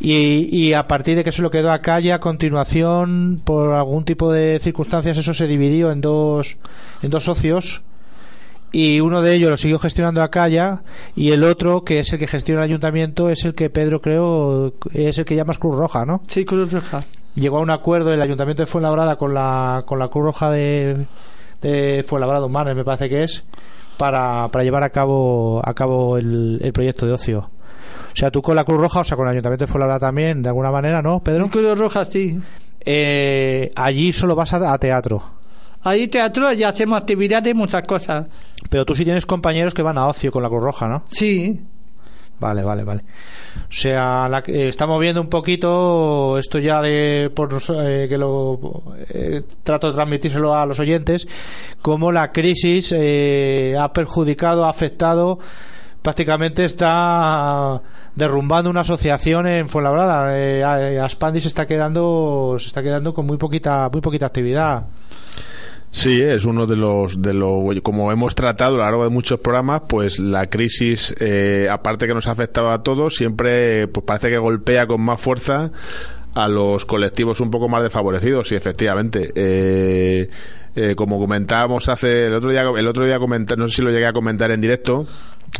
Y, y a partir de que se lo quedó a Calla, a continuación, por algún tipo de circunstancias, eso se dividió en dos, en dos socios y uno de ellos lo siguió gestionando a Calla y el otro, que es el que gestiona el ayuntamiento, es el que Pedro creo es el que llamas Cruz Roja, ¿no? Sí, Cruz Roja. Llegó a un acuerdo el ayuntamiento de Fuenlabrada con la, con la Cruz Roja de, de Fuenlabrada Humanes, me parece que es, para, para llevar a cabo, a cabo el, el proyecto de ocio. O sea, tú con la Cruz Roja, o sea, con el ayuntamiento de Fuenlabrada también, de alguna manera, ¿no, Pedro? Cruz Roja, sí. Eh, allí solo vas a, a teatro. Ahí teatro y hacemos actividades, muchas cosas. Pero tú sí tienes compañeros que van a ocio con la Cruz Roja, ¿no? Sí, Vale, vale, vale. O sea, la- eh, estamos viendo un poquito esto ya de por eh, que lo eh, trato de transmitírselo a los oyentes, cómo la crisis eh, ha perjudicado, ha afectado, prácticamente está derrumbando una asociación en Fuenlabrada. Eh, Aspandi se está quedando, se está quedando con muy poquita, muy poquita actividad. Sí, es uno de los, de los, como hemos tratado a lo largo de muchos programas, pues la crisis, eh, aparte que nos ha afectado a todos, siempre pues parece que golpea con más fuerza a los colectivos un poco más desfavorecidos, sí, efectivamente. Eh, eh, como comentábamos hace el otro día, el otro día comenté, no sé si lo llegué a comentar en directo,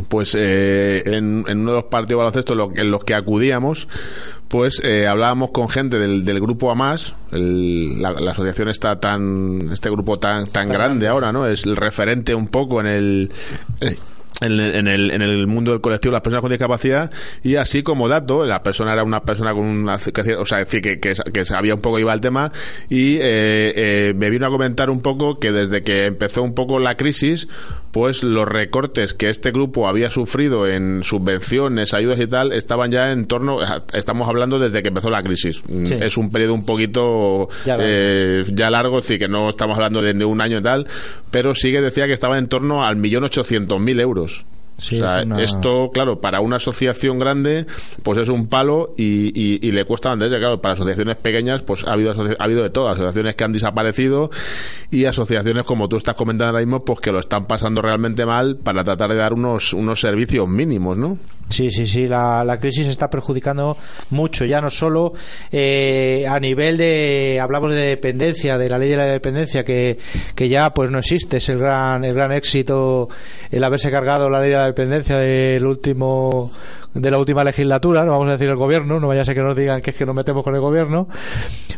pues eh, en, en uno de los partidos de baloncesto en los- en los que acudíamos, pues eh, hablábamos con gente del, del grupo AMAS, el- la, la asociación está tan, este grupo tan, tan grande ahora, ¿no? Es el referente un poco en el, eh, en, el- en el, en el mundo del colectivo las personas con discapacidad y así como dato la persona era una persona con una que- o sea decir que, que, que sabía un poco iba el tema y eh, eh, me vino a comentar un poco que desde que empezó un poco la crisis pues los recortes que este grupo había sufrido en subvenciones ayudas y tal estaban ya en torno estamos hablando desde que empezó la crisis Mm, Sí. es un periodo un poquito Ya largo. eh, ya largo, decir, que no estamos hablando de, de un año y tal, pero sí que decía que estaba en torno al millón ochocientos mil euros. Dios Sí, o sea, es una- esto, claro, para una asociación grande, pues es un palo y, y- y le cuesta mantenerse. Claro, para asociaciones pequeñas, pues ha habido, ha habido de todo. Asociaciones que han desaparecido y asociaciones, como tú estás comentando ahora mismo, pues que lo están pasando realmente mal para tratar de dar unos, unos servicios mínimos, ¿no? Sí, sí, sí, la, la crisis está perjudicando mucho, ya no solo eh, a nivel de, hablamos de dependencia, de la ley de la dependencia, que, que ya pues no existe, es el gran, el gran éxito el haberse cargado la ley de la dependencia del último de la última legislatura, no vamos a decir el gobierno, no vaya a ser que nos digan que es que nos metemos con el gobierno.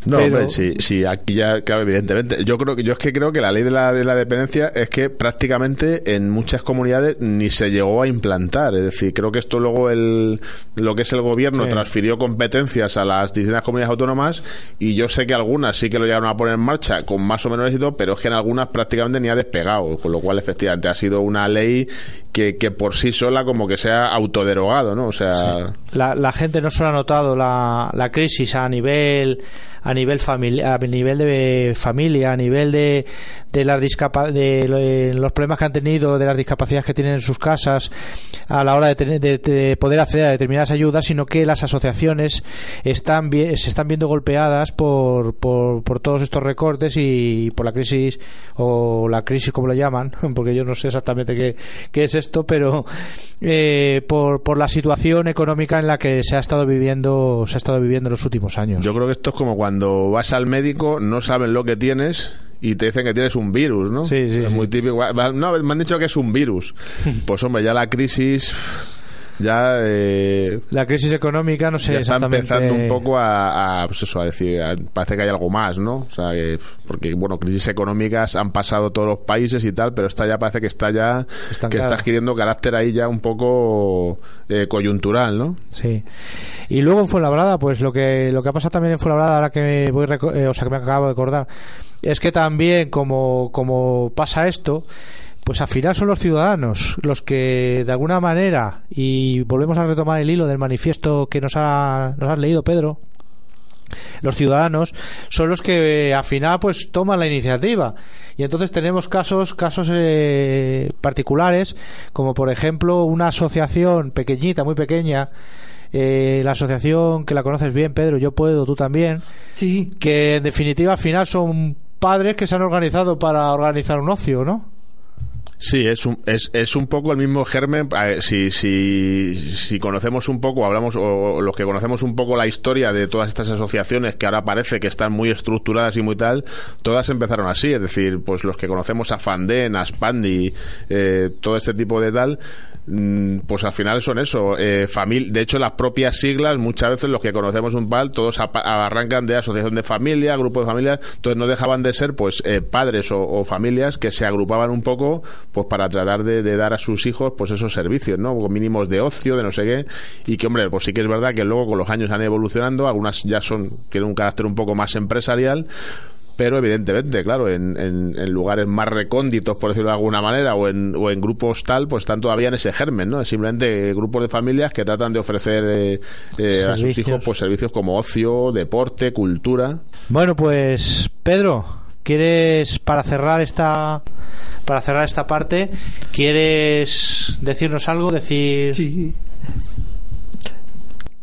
No, pero- hombre, sí, sí, aquí ya, claro, evidentemente. Yo creo que yo es que creo que la ley de la, de la dependencia es que prácticamente en muchas comunidades ni se llegó a implantar. Es decir, creo que esto luego el, lo que es el gobierno Sí. transfirió competencias a las distintas comunidades autónomas y yo sé que algunas sí que lo llegaron a poner en marcha con más o menos éxito, pero es que en algunas prácticamente ni ha despegado, con lo cual efectivamente ha sido una ley que, que por sí sola como que se ha autoderogado, ¿no? O sea, la, gente no solo ha notado la, la crisis a nivel a nivel familia a nivel de familia a nivel de de las discapa- de eh, los problemas que han tenido de las discapacidades que tienen en sus casas a la hora de, tener, de, de poder acceder a determinadas ayudas sino que las asociaciones están se están viendo golpeadas por, por, por todos estos recortes y por la crisis o la crisis como lo llaman porque yo no sé exactamente qué, qué es esto pero eh, por, por la situación económica en la que se ha estado viviendo se ha estado viviendo en los últimos años. Yo creo que esto es como cuando vas al médico, no saben lo que tienes y te dicen que tienes un virus, ¿no? Sí, sí, Es muy típico. No, me han dicho que es un virus. Pues hombre, ya la crisis ya, eh, la crisis económica no sé ya está exactamente empezando un poco a, a, pues eso, a decir, a- parece que hay algo más, ¿no? O sea, que- porque bueno, crisis económicas han pasado todos los países y tal, pero esta ya parece que está ya que está adquiriendo carácter ahí ya un poco eh, coyuntural, ¿no? Sí. Y luego en Fuenlabrada, pues lo que lo que ha pasado también en Fuenlabrada, ahora que me voy eh, o sea que me acabo de acordar, es que también como como pasa esto, pues al final son los ciudadanos los que de alguna manera y volvemos a retomar el hilo del manifiesto que nos ha nos has leído Pedro. Los ciudadanos son los que eh, al final pues toman la iniciativa y entonces tenemos casos casos eh, particulares como por ejemplo una asociación pequeñita muy pequeña eh, la asociación que la conoces bien Pedro yo puedo tú también Sí, que en definitiva al final son padres que se han organizado para organizar un ocio ¿no? Sí, es un, es, es un poco el mismo germen. Si, si, si conocemos un poco, hablamos, o, los que conocemos un poco la historia de todas estas asociaciones que ahora parece que están muy estructuradas y muy tal, todas empezaron así. Es decir, pues los que conocemos a Fanden, a Spandi, eh, todo este tipo de tal, pues al final son eso. Eh, de hecho, las propias siglas, muchas veces los que conocemos un PAL, todos arrancan de asociación de familia, grupo de familias, entonces no dejaban de ser pues eh, padres o, o familias que se agrupaban un poco pues para tratar de, de dar a sus hijos pues esos servicios, ¿no? Con mínimos de ocio, de no sé qué, y que hombre, pues sí que es verdad que luego con los años han evolucionando, algunas ya son, tienen un carácter un poco más empresarial, pero evidentemente, claro, en, en- en lugares más recónditos, por decirlo de alguna manera, o en, o en grupos tal, pues están todavía en ese germen, ¿no? Es simplemente grupos de familias que tratan de ofrecer eh, eh, a sus hijos pues servicios como ocio, deporte, cultura. Bueno, pues Pedro, ¿quieres para cerrar esta para cerrar esta parte, quieres decirnos algo, decir sí.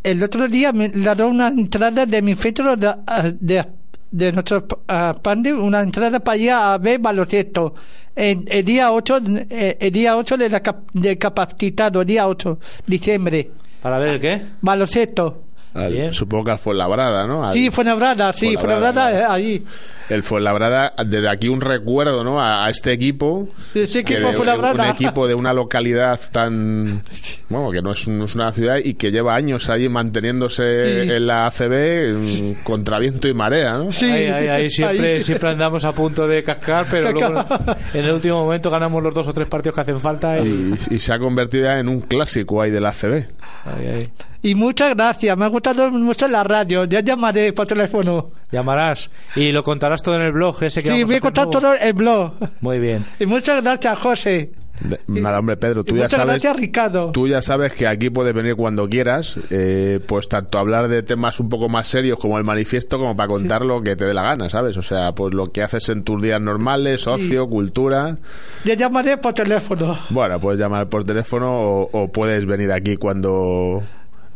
El otro día me dieron una entrada de mi de, de, de nuestro ah, pande, una entrada para ir a ver baloncesto. En, el día 8, eh, el día 8 de la cap- de capacitado, el día 8 diciembre. para ver el qué? Baloncesto. Al- supongo que al Fuenlabrada, ¿no? Al- Sí, Fuenlabrada, sí, Fuenlabrada, Fuenlabrada, ¿no? eh, ahí. el Fuenlabrada, desde aquí un recuerdo, ¿no? A, a este equipo. Ese que equipo de- Fuenlabrada. Un equipo de una localidad tan. Bueno, que no es, no es una ciudad y que lleva años ahí manteniéndose Sí. en la ACB contra viento y marea, ¿no? Sí, ahí, ahí, ahí siempre, ahí. siempre andamos a punto de cascar, pero luego en el último momento ganamos los dos o tres partidos que hacen falta y, Y, y se ha convertido ya en un clásico ahí de la ACB. ahí, ahí. Y muchas gracias, me ha gustado mucho la radio, ya llamaré por teléfono. llamarás y lo contarás todo en el blog ese que Sí, voy a contar nuevo. todo el blog. Muy bien. Y muchas gracias, José. De- Nada, hombre, Pedro, Y tú ya muchas sabes. gracias, Ricardo. Tú ya sabes que aquí puedes venir cuando quieras, eh, pues tanto hablar de temas un poco más serios como el manifiesto, como para contar lo que te dé la gana, ¿sabes? O sea, pues lo que haces en tus días normales, ocio, cultura. Ya llamaré por teléfono. Bueno, puedes llamar por teléfono o, o puedes venir aquí cuando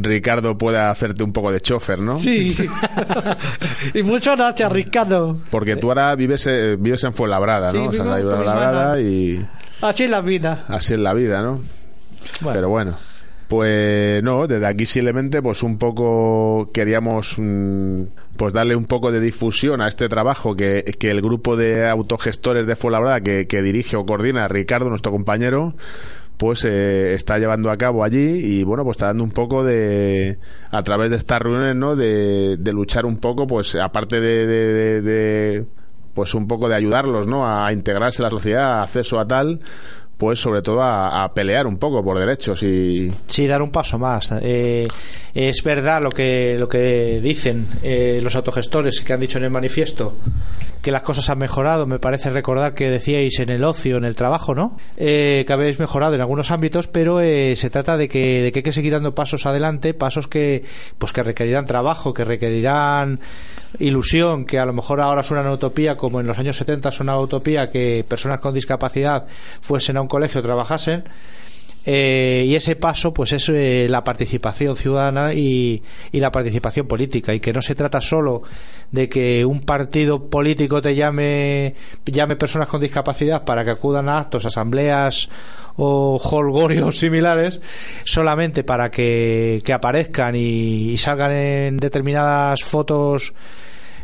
Ricardo pueda hacerte un poco de chofer, ¿no? Sí. y muchas gracias, Ricardo. Porque tú ahora vives, eh, vives en Fuenlabrada, ¿no? Sí, o sea, en Fuenlabrada y Así es la vida. así es la vida, ¿no? Bueno. Pero bueno. Pues no, desde aquí simplemente pues un poco queríamos mm, pues darle un poco de difusión a este trabajo que, que el grupo de autogestores de Fuenlabrada que, que dirige o coordina Ricardo, nuestro compañero, pues eh, está llevando a cabo allí y bueno pues está dando un poco de a través de estas reuniones no de, luchar un poco pues aparte de- de, pues un poco de ayudarlos no a integrarse en la sociedad a acceso a tal pues sobre todo a, pelear un poco por derechos y Sí, dar un paso más. Eh, es verdad lo que, lo que dicen eh, los autogestores que han dicho en el manifiesto, que las cosas han mejorado. Me parece recordar que decíais en el ocio, en el trabajo, ¿no? Eh, que habéis mejorado en algunos ámbitos, pero eh, se trata de que, de que hay que seguir dando pasos adelante, pasos que, pues que requerirán trabajo, que requerirán ilusión, que a lo mejor ahora suena una utopía, como en los años 70 sonaba utopía que personas con discapacidad fuesen a un colegio trabajasen. Eh, y ese paso pues es eh, la participación ciudadana y, y la participación política y que no se trata solo de que un partido político te llame llame personas con discapacidad para que acudan a actos, asambleas o holgorios similares solamente para que, que aparezcan y, y salgan en determinadas fotos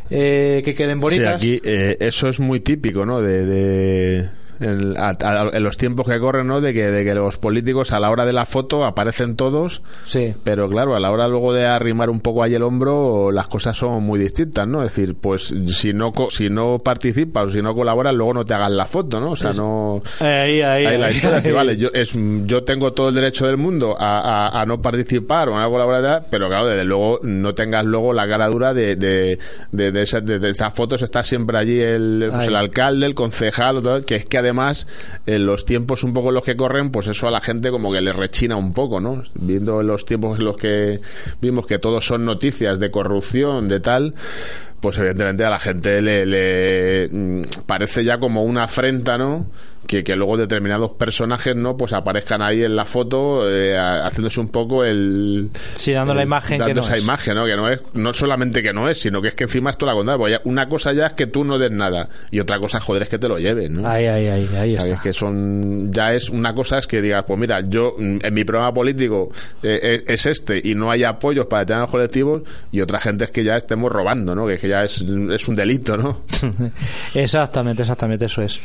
eh, que queden Sí, bonitas aquí eh, eso es muy típico, ¿no? De, de- en, a- a- en los tiempos que corren, ¿no? De que, de que los políticos a la hora de la foto aparecen todos, sí pero claro, a la hora luego de arrimar un poco ahí el hombro, las cosas son muy distintas, ¿no? Es decir, pues si no si no participas o si no colaboras, luego no te hagan la foto, ¿no? O sea, no... ahí, ahí, Ahí la historia, que vale, yo, es, yo tengo todo el derecho del mundo a, a- a no participar o a no colaborar, pero claro, desde luego no tengas luego la cara dura de, de, de, de esas, de- de esas fotos, está siempre allí el, pues, el alcalde, el concejal, todo, que es que además en los tiempos un poco en los que corren, pues eso a la gente como que le rechina un poco, ¿no? Viendo los tiempos en los que vimos que todos son noticias de corrupción, de tal, pues evidentemente a la gente le, le, mm, parece ya como una afrenta, ¿no? Que, que luego determinados personajes, ¿no? Pues aparezcan ahí en la foto eh, haciéndose un poco el... Sí, dando la imagen que dando no esa es. imagen, ¿no? Que no es, no solamente que no es, sino que es que encima esto la condena. Pues una cosa ya es que tú no des nada y otra cosa, joder, es que te lo lleven, ¿no? ahí, ahí, ahí, ahí ¿Sabes? está. que son ya es una cosa es que digas pues mira yo mm, en mi programa político eh, eh, es este y no hay apoyos para determinados colectivos y otra gente es que ya estemos robando no que, que ya es, es un delito no exactamente, exactamente, eso es.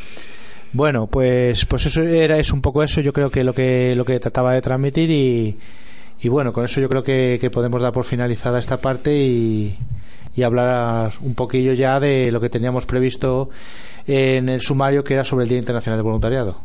Bueno, pues, pues eso era es un poco eso. Yo creo que lo que lo que trataba de transmitir y, y bueno, con eso yo creo que, podemos dar por finalizada esta parte y, y hablar un poquillo ya de lo que teníamos previsto en el sumario que era sobre el Día Internacional del Voluntariado.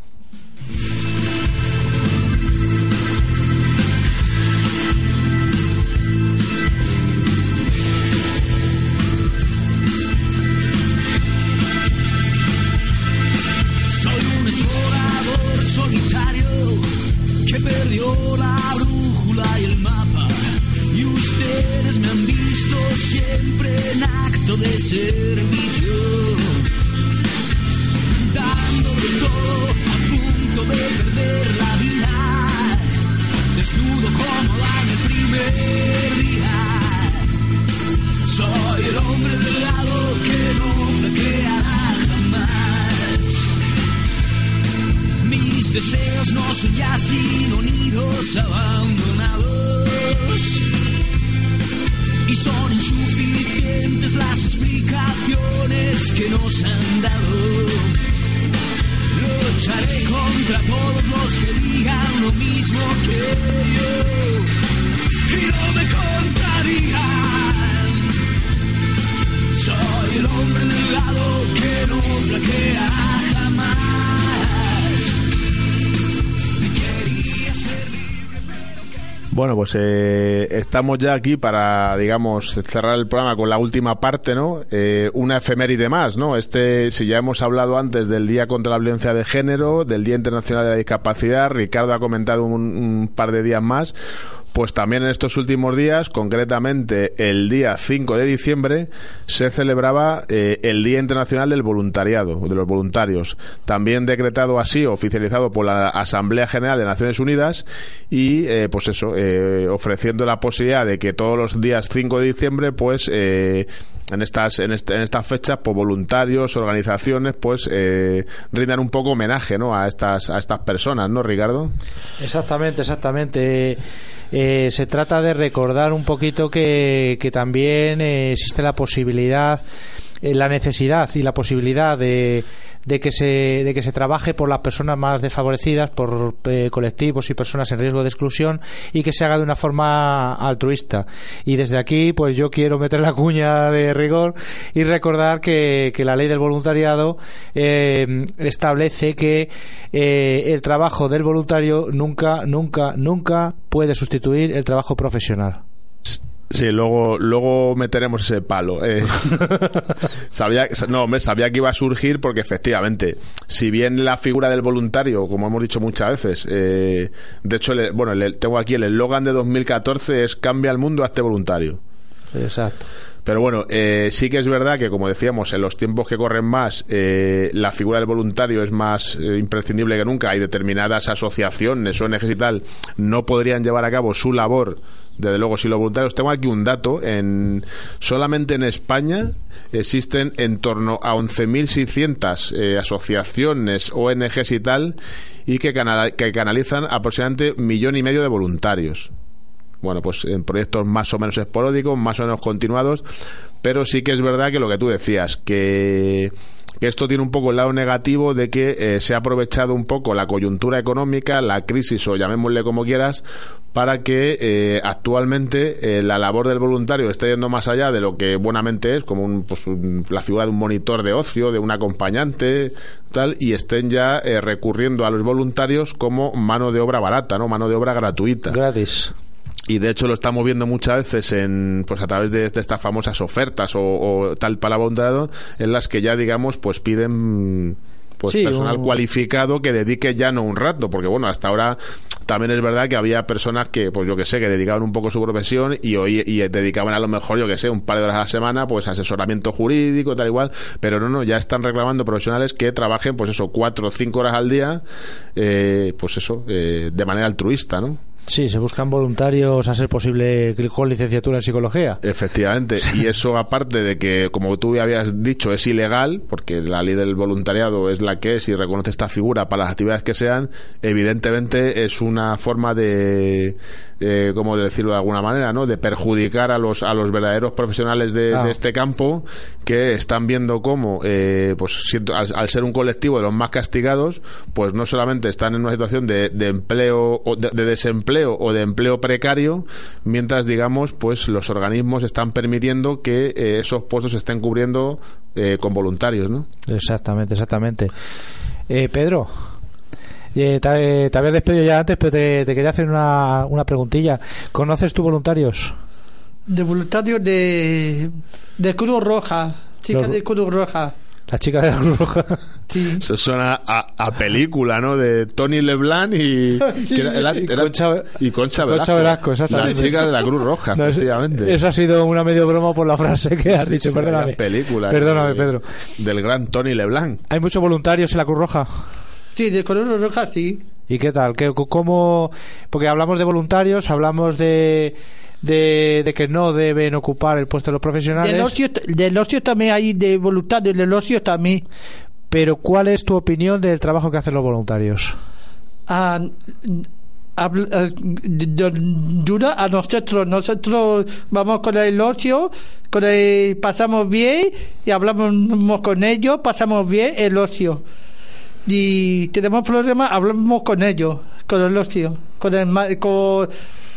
Bueno, pues eh, estamos ya aquí para, digamos, cerrar el programa con la última parte, ¿no? Eh, una efeméride más, ¿no? Este, si ya hemos hablado antes del Día contra la Violencia de Género, del Día Internacional de la Discapacidad, Ricardo ha comentado un, un par de días más, pues también en estos últimos días, concretamente el día 5 de diciembre, se celebraba eh, el Día Internacional del Voluntariado, de los voluntarios, también decretado así, oficializado por la Asamblea General de Naciones Unidas y, eh, pues eso, eh, ofreciendo la posibilidad de que todos los días 5 de diciembre, pues en estas en, este, en estas fechas pues voluntarios organizaciones pues eh, rindan un poco homenaje ¿no? a estas a estas personas no Ricardo exactamente exactamente eh, se trata de recordar un poquito que, también eh, existe la posibilidad eh, la necesidad y la posibilidad de de que se de que se trabaje por las personas más desfavorecidas por eh, colectivos y personas en riesgo de exclusión y que se haga de una forma altruista. Y desde aquí pues yo quiero meter la cuña de rigor y recordar que, que la ley del voluntariado eh, establece que eh, el trabajo del voluntario nunca nunca nunca puede sustituir el trabajo profesional Sí, luego, luego meteremos ese palo. Eh, sabía, no, hombre, sabía que iba a surgir porque efectivamente, si bien la figura del voluntario, como hemos dicho muchas veces, eh, de hecho, el- bueno, el- tengo aquí el eslogan de 2014 es cambia el mundo a este voluntario. exacto Pero bueno, eh, sí que es verdad que, como decíamos, en los tiempos que corren más, eh, la figura del voluntario es más eh, imprescindible que nunca. Hay determinadas asociaciones, ONGs y tal, no podrían llevar a cabo su labor. Desde luego, si los voluntarios. Tengo aquí un dato. En, solamente en España existen en torno a 11.600 eh, asociaciones, ONGs y tal, y que, canal- que canalizan aproximadamente millón y medio de voluntarios bueno, pues en proyectos más o menos esporádicos, más o menos continuados, pero sí que es verdad que lo que tú decías, que, que esto tiene un poco el lado negativo de que eh, se ha aprovechado un poco la coyuntura económica, la crisis o llamémosle como quieras, para que eh, actualmente eh, la labor del voluntario esté yendo más allá de lo que buenamente es, como un, pues, un- la figura de un monitor de ocio, de un acompañante, tal, y estén ya eh, recurriendo a los voluntarios como mano de obra barata, ¿no? Mano de obra gratuita gratis y de hecho lo estamos viendo muchas veces en pues a través de, de estas famosas ofertas o, o tal voluntariado en las que ya digamos pues piden pues Sí, personal cualificado que dedique ya no un rato porque bueno hasta ahora también es verdad que había personas que pues yo que sé que dedicaban un poco su profesión y hoy y dedicaban a lo mejor yo que sé un par de horas a la semana pues asesoramiento jurídico tal igual pero no no ya están reclamando profesionales que trabajen pues eso cuatro o cinco horas al día eh, pues eso eh, de manera altruista no Sí, se buscan voluntarios a ser posible con licenciatura en psicología. Efectivamente, y eso aparte de que, como tú habías dicho, es ilegal, porque la ley del voluntariado es la que es y reconoce esta figura para las actividades que sean, evidentemente es una forma de, eh, ¿cómo decirlo de alguna manera, no? De perjudicar a los, a los verdaderos profesionales de, Ah. de este campo que están viendo cómo, eh, pues siento- al, al ser un colectivo de los más castigados, pues no solamente están en una situación de, de empleo o de, de desempleo o de empleo precario, mientras digamos, pues los organismos están permitiendo que eh, esos puestos se estén cubriendo eh, con voluntarios, ¿no? Exactamente, exactamente. Eh, Pedro, eh, te, eh, te había despedido ya antes, pero te, te quería hacer una, una preguntilla. ¿Conoces tú voluntarios? De voluntario de, de Cruz Roja. Chica Los- de Cruz Roja. La chica de la Cruz Roja. Sí. Eso suena a, a película, ¿no? De Tony Leblanc y, que era- era- Y era- Concha- y Concha Velasco. Concha Velasco, exactamente. La chica de la Cruz Roja, No, efectivamente. Eso ha sido una medio broma por la frase que has dicho, Sí, perdóname. vaya película Perdóname, de- Pedro. Del gran Tony Leblanc. ¿Hay muchos voluntarios en la Cruz Roja? Sí, de Cruz Roja sí. ¿Y qué tal? ¿Qué, ¿Cómo? Porque hablamos de voluntarios, hablamos de, de, de que no deben ocupar el puesto de los profesionales. Del ocio, del ocio también hay de voluntarios, del ocio también. Pero ¿cuál es tu opinión del trabajo que hacen los voluntarios? Ah, d- dura a nosotros. Nosotros vamos con el ocio, con el, pasamos bien y hablamos con ellos, pasamos bien el ocio. Y tenemos problemas, hablamos con ellos, con el ocio, con, el, ma- con,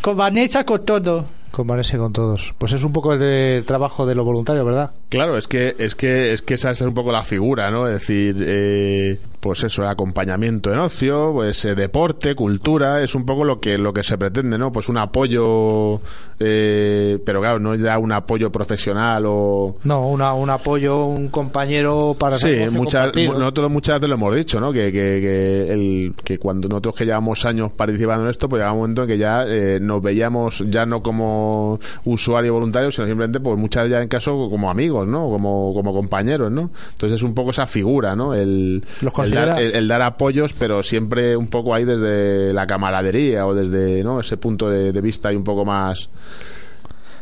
con Vanessa, con todo. Con Vanessa y con todos. Pues es un poco el de- trabajo de los voluntarios, ¿verdad? Claro, es que, es que, es que esa es un poco la figura, ¿no? Es decir, eh, pues eso, acompañamiento en ocio, pues eh, deporte, cultura, es un poco lo que lo que se pretende, ¿no? Pues un apoyo, eh, pero claro, no ya un apoyo profesional o No, una, un apoyo, un compañero para Sí, muchas, nosotros muchas veces lo hemos dicho, ¿no? Que, que, que, el, que cuando nosotros que llevamos años participando en esto, pues llegaba un momento en que ya eh, nos veíamos ya no como usuario voluntario, sino simplemente, pues muchas ya en caso como amigos, ¿no? Como, como compañeros, ¿no? Entonces es un poco esa figura, ¿no? El, ¿Los el, dar, considera- el- el dar apoyos, pero siempre un poco ahí desde la camaradería o desde, ¿no? Ese punto de, de vista y un poco más...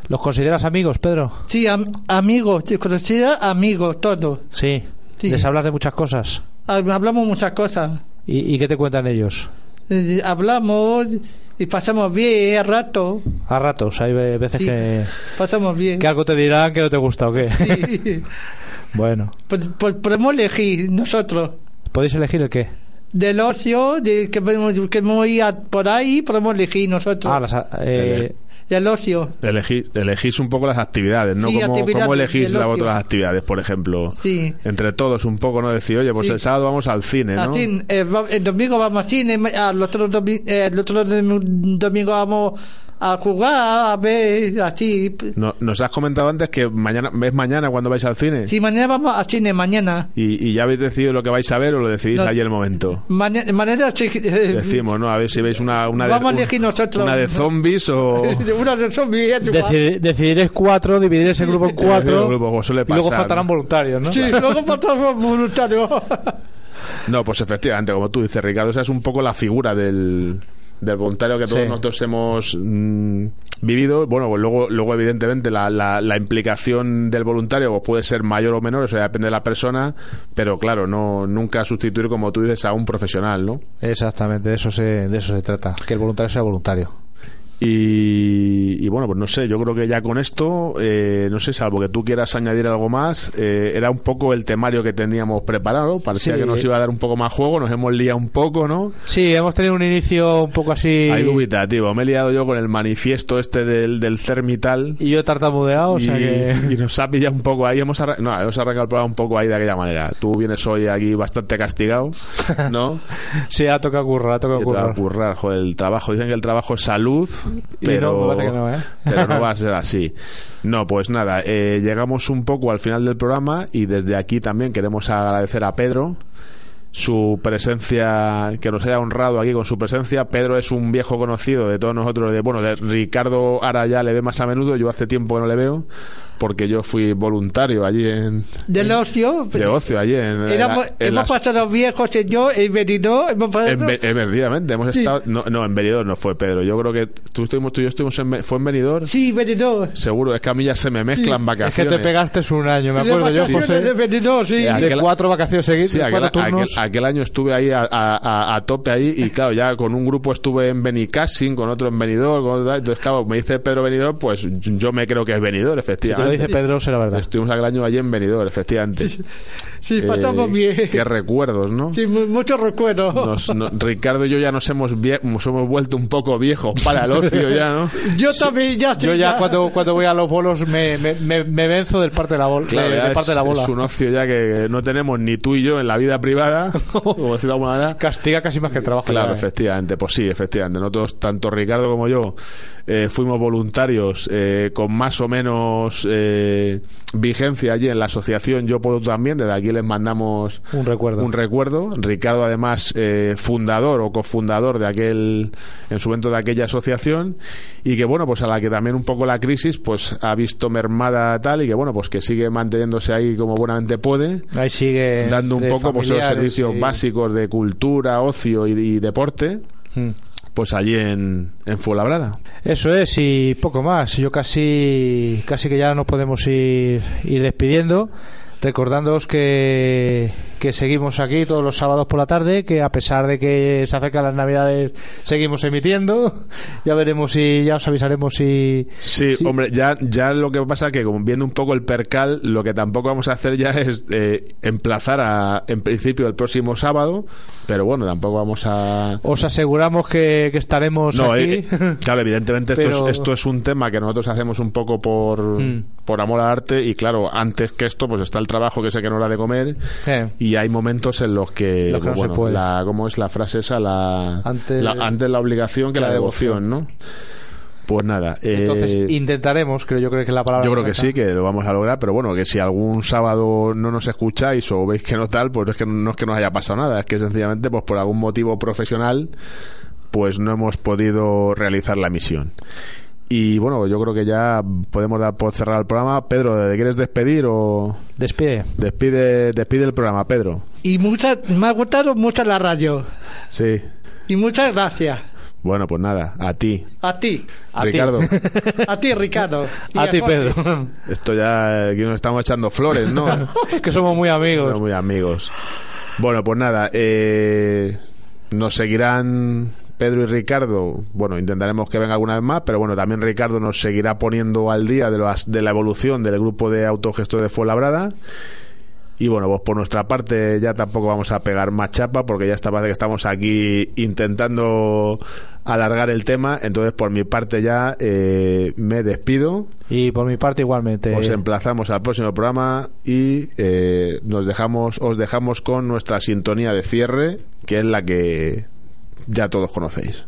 ¿Los consideras amigos, Pedro? Sí, am- amigos, te conocía amigos, todo. Sí. Sí. ¿Les hablas de muchas cosas? Hab- Hablamos muchas cosas. ¿Y, y qué te cuentan ellos? Eh, Hablamos y pasamos bien el rato. A ratos, hay ve- veces Sí. que, Pasamos bien. que algo te dirán que no te gusta o qué. Sí. bueno, Pues- pues podemos elegir nosotros. ¿Podéis elegir el qué? Del ocio, de que que a a- por ahí, podemos elegir nosotros. Ah, las, eh, Del ocio. Elegir, elegís un poco las actividades, ¿no? Sí, ¿Cómo, actividades cómo elegís las otras actividades, por ejemplo? Sí. Entre todos un poco, ¿no? Decir, oye, pues Sí. el sábado vamos al cine, ¿no? Así, eh, el domingo vamos al cine, otro, eh, el otro dom- domingo vamos a jugar, a ver, así. No- nos has comentado antes que mañana es mañana cuando vais al cine Si mañana vamos al cine, mañana. y, y ya habéis decidido lo que vais a ver o lo decidís No. ahí en el momento. Mañana, mañana sí, eh, Decimos, ¿no? A ver si veis una, una Vamos a de, elegir nosotros. una de zombies o... Una de zombies, decidiréis cuatro, dividiréis el grupo en cuatro. Grupo, y luego faltarán ¿no? voluntarios, ¿no? Sí, luego faltamos voluntarios. No, pues efectivamente, como tú dices, Ricardo, esa es un poco la figura del, del voluntario que todos Sí. nosotros hemos mm, vivido. Bueno, pues luego, luego evidentemente, la, la, la implicación del voluntario pues puede ser mayor o menor, eso ya depende de la persona, pero claro, no nunca sustituir, como tú dices, a un profesional, ¿no? Exactamente, de eso se, de eso se trata, que el voluntario sea voluntario. Y, y bueno, pues no sé, yo creo que ya con esto, eh, no sé, salvo que tú quieras añadir algo más, eh, era un poco el temario que teníamos preparado, parecía Sí. que nos iba a dar un poco más juego, nos hemos liado un poco, ¿no? Sí, hemos tenido un inicio un poco así. Hay dubitativo, me he liado yo con el manifiesto este del, del Cermital. Y yo tartamudeado, o y, sea que. y nos ha pillado un poco ahí, hemos, arran- no, hemos arrancado el programa un poco ahí de aquella manera. Tú vienes hoy aquí bastante castigado, ¿no? Sí, ha tocado currar, ha tocado currar. currar, joder, el trabajo. Dicen que el trabajo es salud, pero, no, ¿eh? pero no va a ser así. No, pues nada, eh, llegamos un poco al final del programa y desde aquí también queremos agradecer a Pedro su presencia, que nos haya honrado aquí con su presencia. Pedro es un viejo conocido de todos nosotros, de bueno, de Ricardo ahora ya le ve más a menudo, yo hace tiempo que no le veo, porque yo fui voluntario allí en... Del ocio. de ocio, allí en... en Éramos- en hemos las- pasado viejos y yo, el venidor, hemos pasado. en, efectivamente, hemos Sí. estado. No, no, en Benidorm no fue Pedro. Yo creo que tú, estuvimos, tú y yo estuvimos en. ¿Fue en Benidorm? Sí, venidor. Seguro, es que a mí ya se me mezclan Es que vacaciones. te pegaste un año, me De acuerdo yo, vacaciones José. de venidor, sí. Eh, De aquel- cuatro vacaciones seguidas, Sí, aquel, aquel- aquel año estuve ahí a, a- a- a tope ahí y claro, ya con un grupo estuve en Benicassin, con otro en Benidorm, con otro, entonces claro, me dice Pedro Benidorm, pues yo me creo que es Benidorm, Si te lo dice Pedro, será verdad. Estuvimos aquel año allí en Benidorm, efectivamente. Sí, pasamos Eh, bien. Qué recuerdos, ¿no? Sí, mu- muchos recuerdos. Nos- no- Ricardo y yo ya nos hemos, nos hemos vuelto un poco viejos para el ocio ya, ¿no? Yo también, ya Yo ya cuando, cuando voy a los bolos me, me, me, me venzo del parte de la, bol- Claro, de, ya de es, parte de la bola. es un ocio ya que no tenemos ni tú y yo en la vida privada, como decirlo de alguna manera. Castiga casi más que el trabajo. Claro, ya, ¿eh? efectivamente, pues sí, efectivamente. Nosotros, tanto Ricardo como yo, eh, fuimos voluntarios eh, con más o menos eh, vigencia allí en la asociación Yo Puedo También. Desde aquí les mandamos Un recuerdo. un recuerdo. Ricardo, además, eh, fundador o cofundador de aquel, en su momento de aquella asociación, y que bueno, pues a la que también un poco la crisis, pues ha visto mermada tal, y que bueno, pues que sigue manteniéndose ahí como buenamente puede Ahí sigue. dando un poco pues, familiares servicios y- básicos de cultura, ocio y, y deporte, Mm. Pues allí en, en Fuenlabrada. Eso es, y poco más. Yo casi, casi que ya nos podemos ir, ir despidiendo. Recordándoos que, que seguimos aquí todos los sábados por la tarde, que a pesar de que se acercan las navidades, seguimos emitiendo. Ya veremos si, ya os avisaremos si. Sí, Sí. hombre, ya, ya lo que pasa que como viendo un poco el percal, lo que tampoco vamos a hacer ya es eh, emplazar a, en principio el próximo sábado, pero bueno, tampoco vamos a... Os aseguramos que, que estaremos No, aquí. eh, eh, claro, evidentemente esto, Pero- es, esto es un tema que nosotros hacemos un poco por, Mm. por amor al arte y claro, antes que esto pues está el trabajo que sé que no era de comer Eh. y, y hay momentos en los que, Los que no se puede. la, ¿cómo es la frase esa? La, Antes- la- antes la obligación que la, la devoción, ¿no? Pues nada, Entonces eh, intentaremos, creo yo creo que es la palabra. yo creo que sí, que lo vamos a lograr, pero bueno, que si algún sábado no nos escucháis o veis que no tal, pues es que no es que nos haya pasado nada, es que sencillamente pues por algún motivo profesional pues no hemos podido realizar la misión. Y bueno, yo creo que ya podemos dar por cerrar el programa. Pedro, ¿te quieres despedir o Despide. despide despide el programa, Pedro? Y muchas, me ha gustado mucho la radio. Sí. Y muchas gracias. Bueno, pues nada, a ti, A ti. A ti. Ricardo. A ti, Ricardo. Y A ti, Jorge. Pedro. Esto ya aquí nos estamos echando flores, ¿no? que somos muy amigos. Somos muy amigos. Bueno, pues nada, eh, nos seguirán Pedro y Ricardo. Bueno, intentaremos que venga alguna vez más, pero bueno, también Ricardo nos seguirá poniendo al día de, las- de la evolución del grupo de autogestor de Fuenlabrada. Y bueno, pues por nuestra parte ya tampoco vamos a pegar más chapa porque ya está parece que estamos aquí intentando alargar el tema. Entonces, por mi parte ya eh, me despido. Y por mi parte igualmente. Os emplazamos al próximo programa y eh, nos dejamos, os dejamos con nuestra sintonía de cierre, que es la que ya todos conocéis.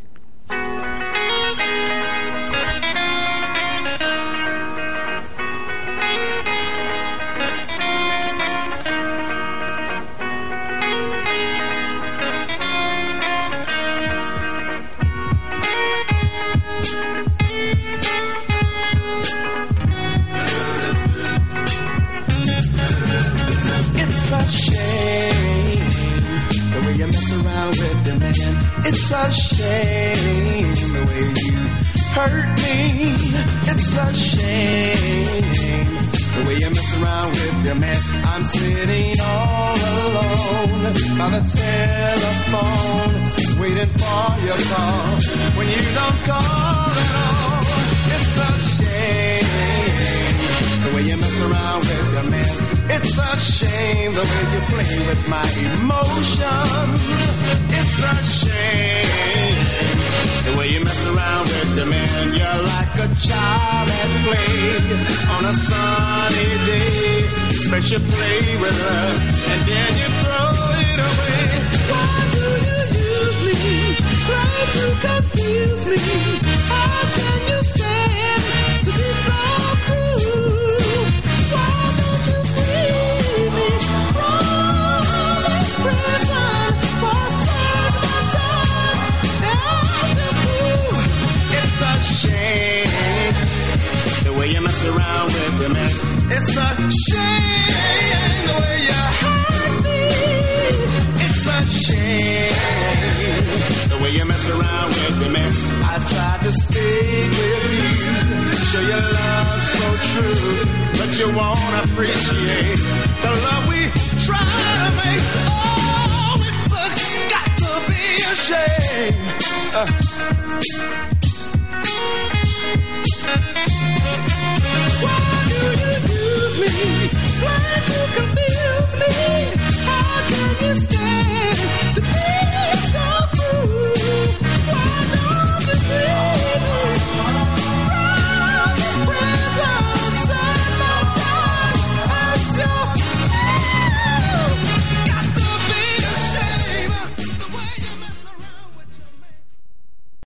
Your man. I'm sitting all alone by the telephone, waiting for your call. When you don't call at all, it's a shame the way you mess around with your man. It's a shame the way you play with my emotions. It's a shame the way you mess around with your man. You're like a child at play on a sunny day. First you play with her and then you throw it away. Why do you use me? Try to confuse me. How can you stand to be so cruel? Why don't you free me from this prison for time? There's a fool. It's a shame the way you mess around with man. It's a shame the way you hurt me. It's a shame the way you mess around with your man. I tried to stay with you, show your love so true, but you won't appreciate the love we try to make. Oh, it's a, got to be a shame. Uh, could be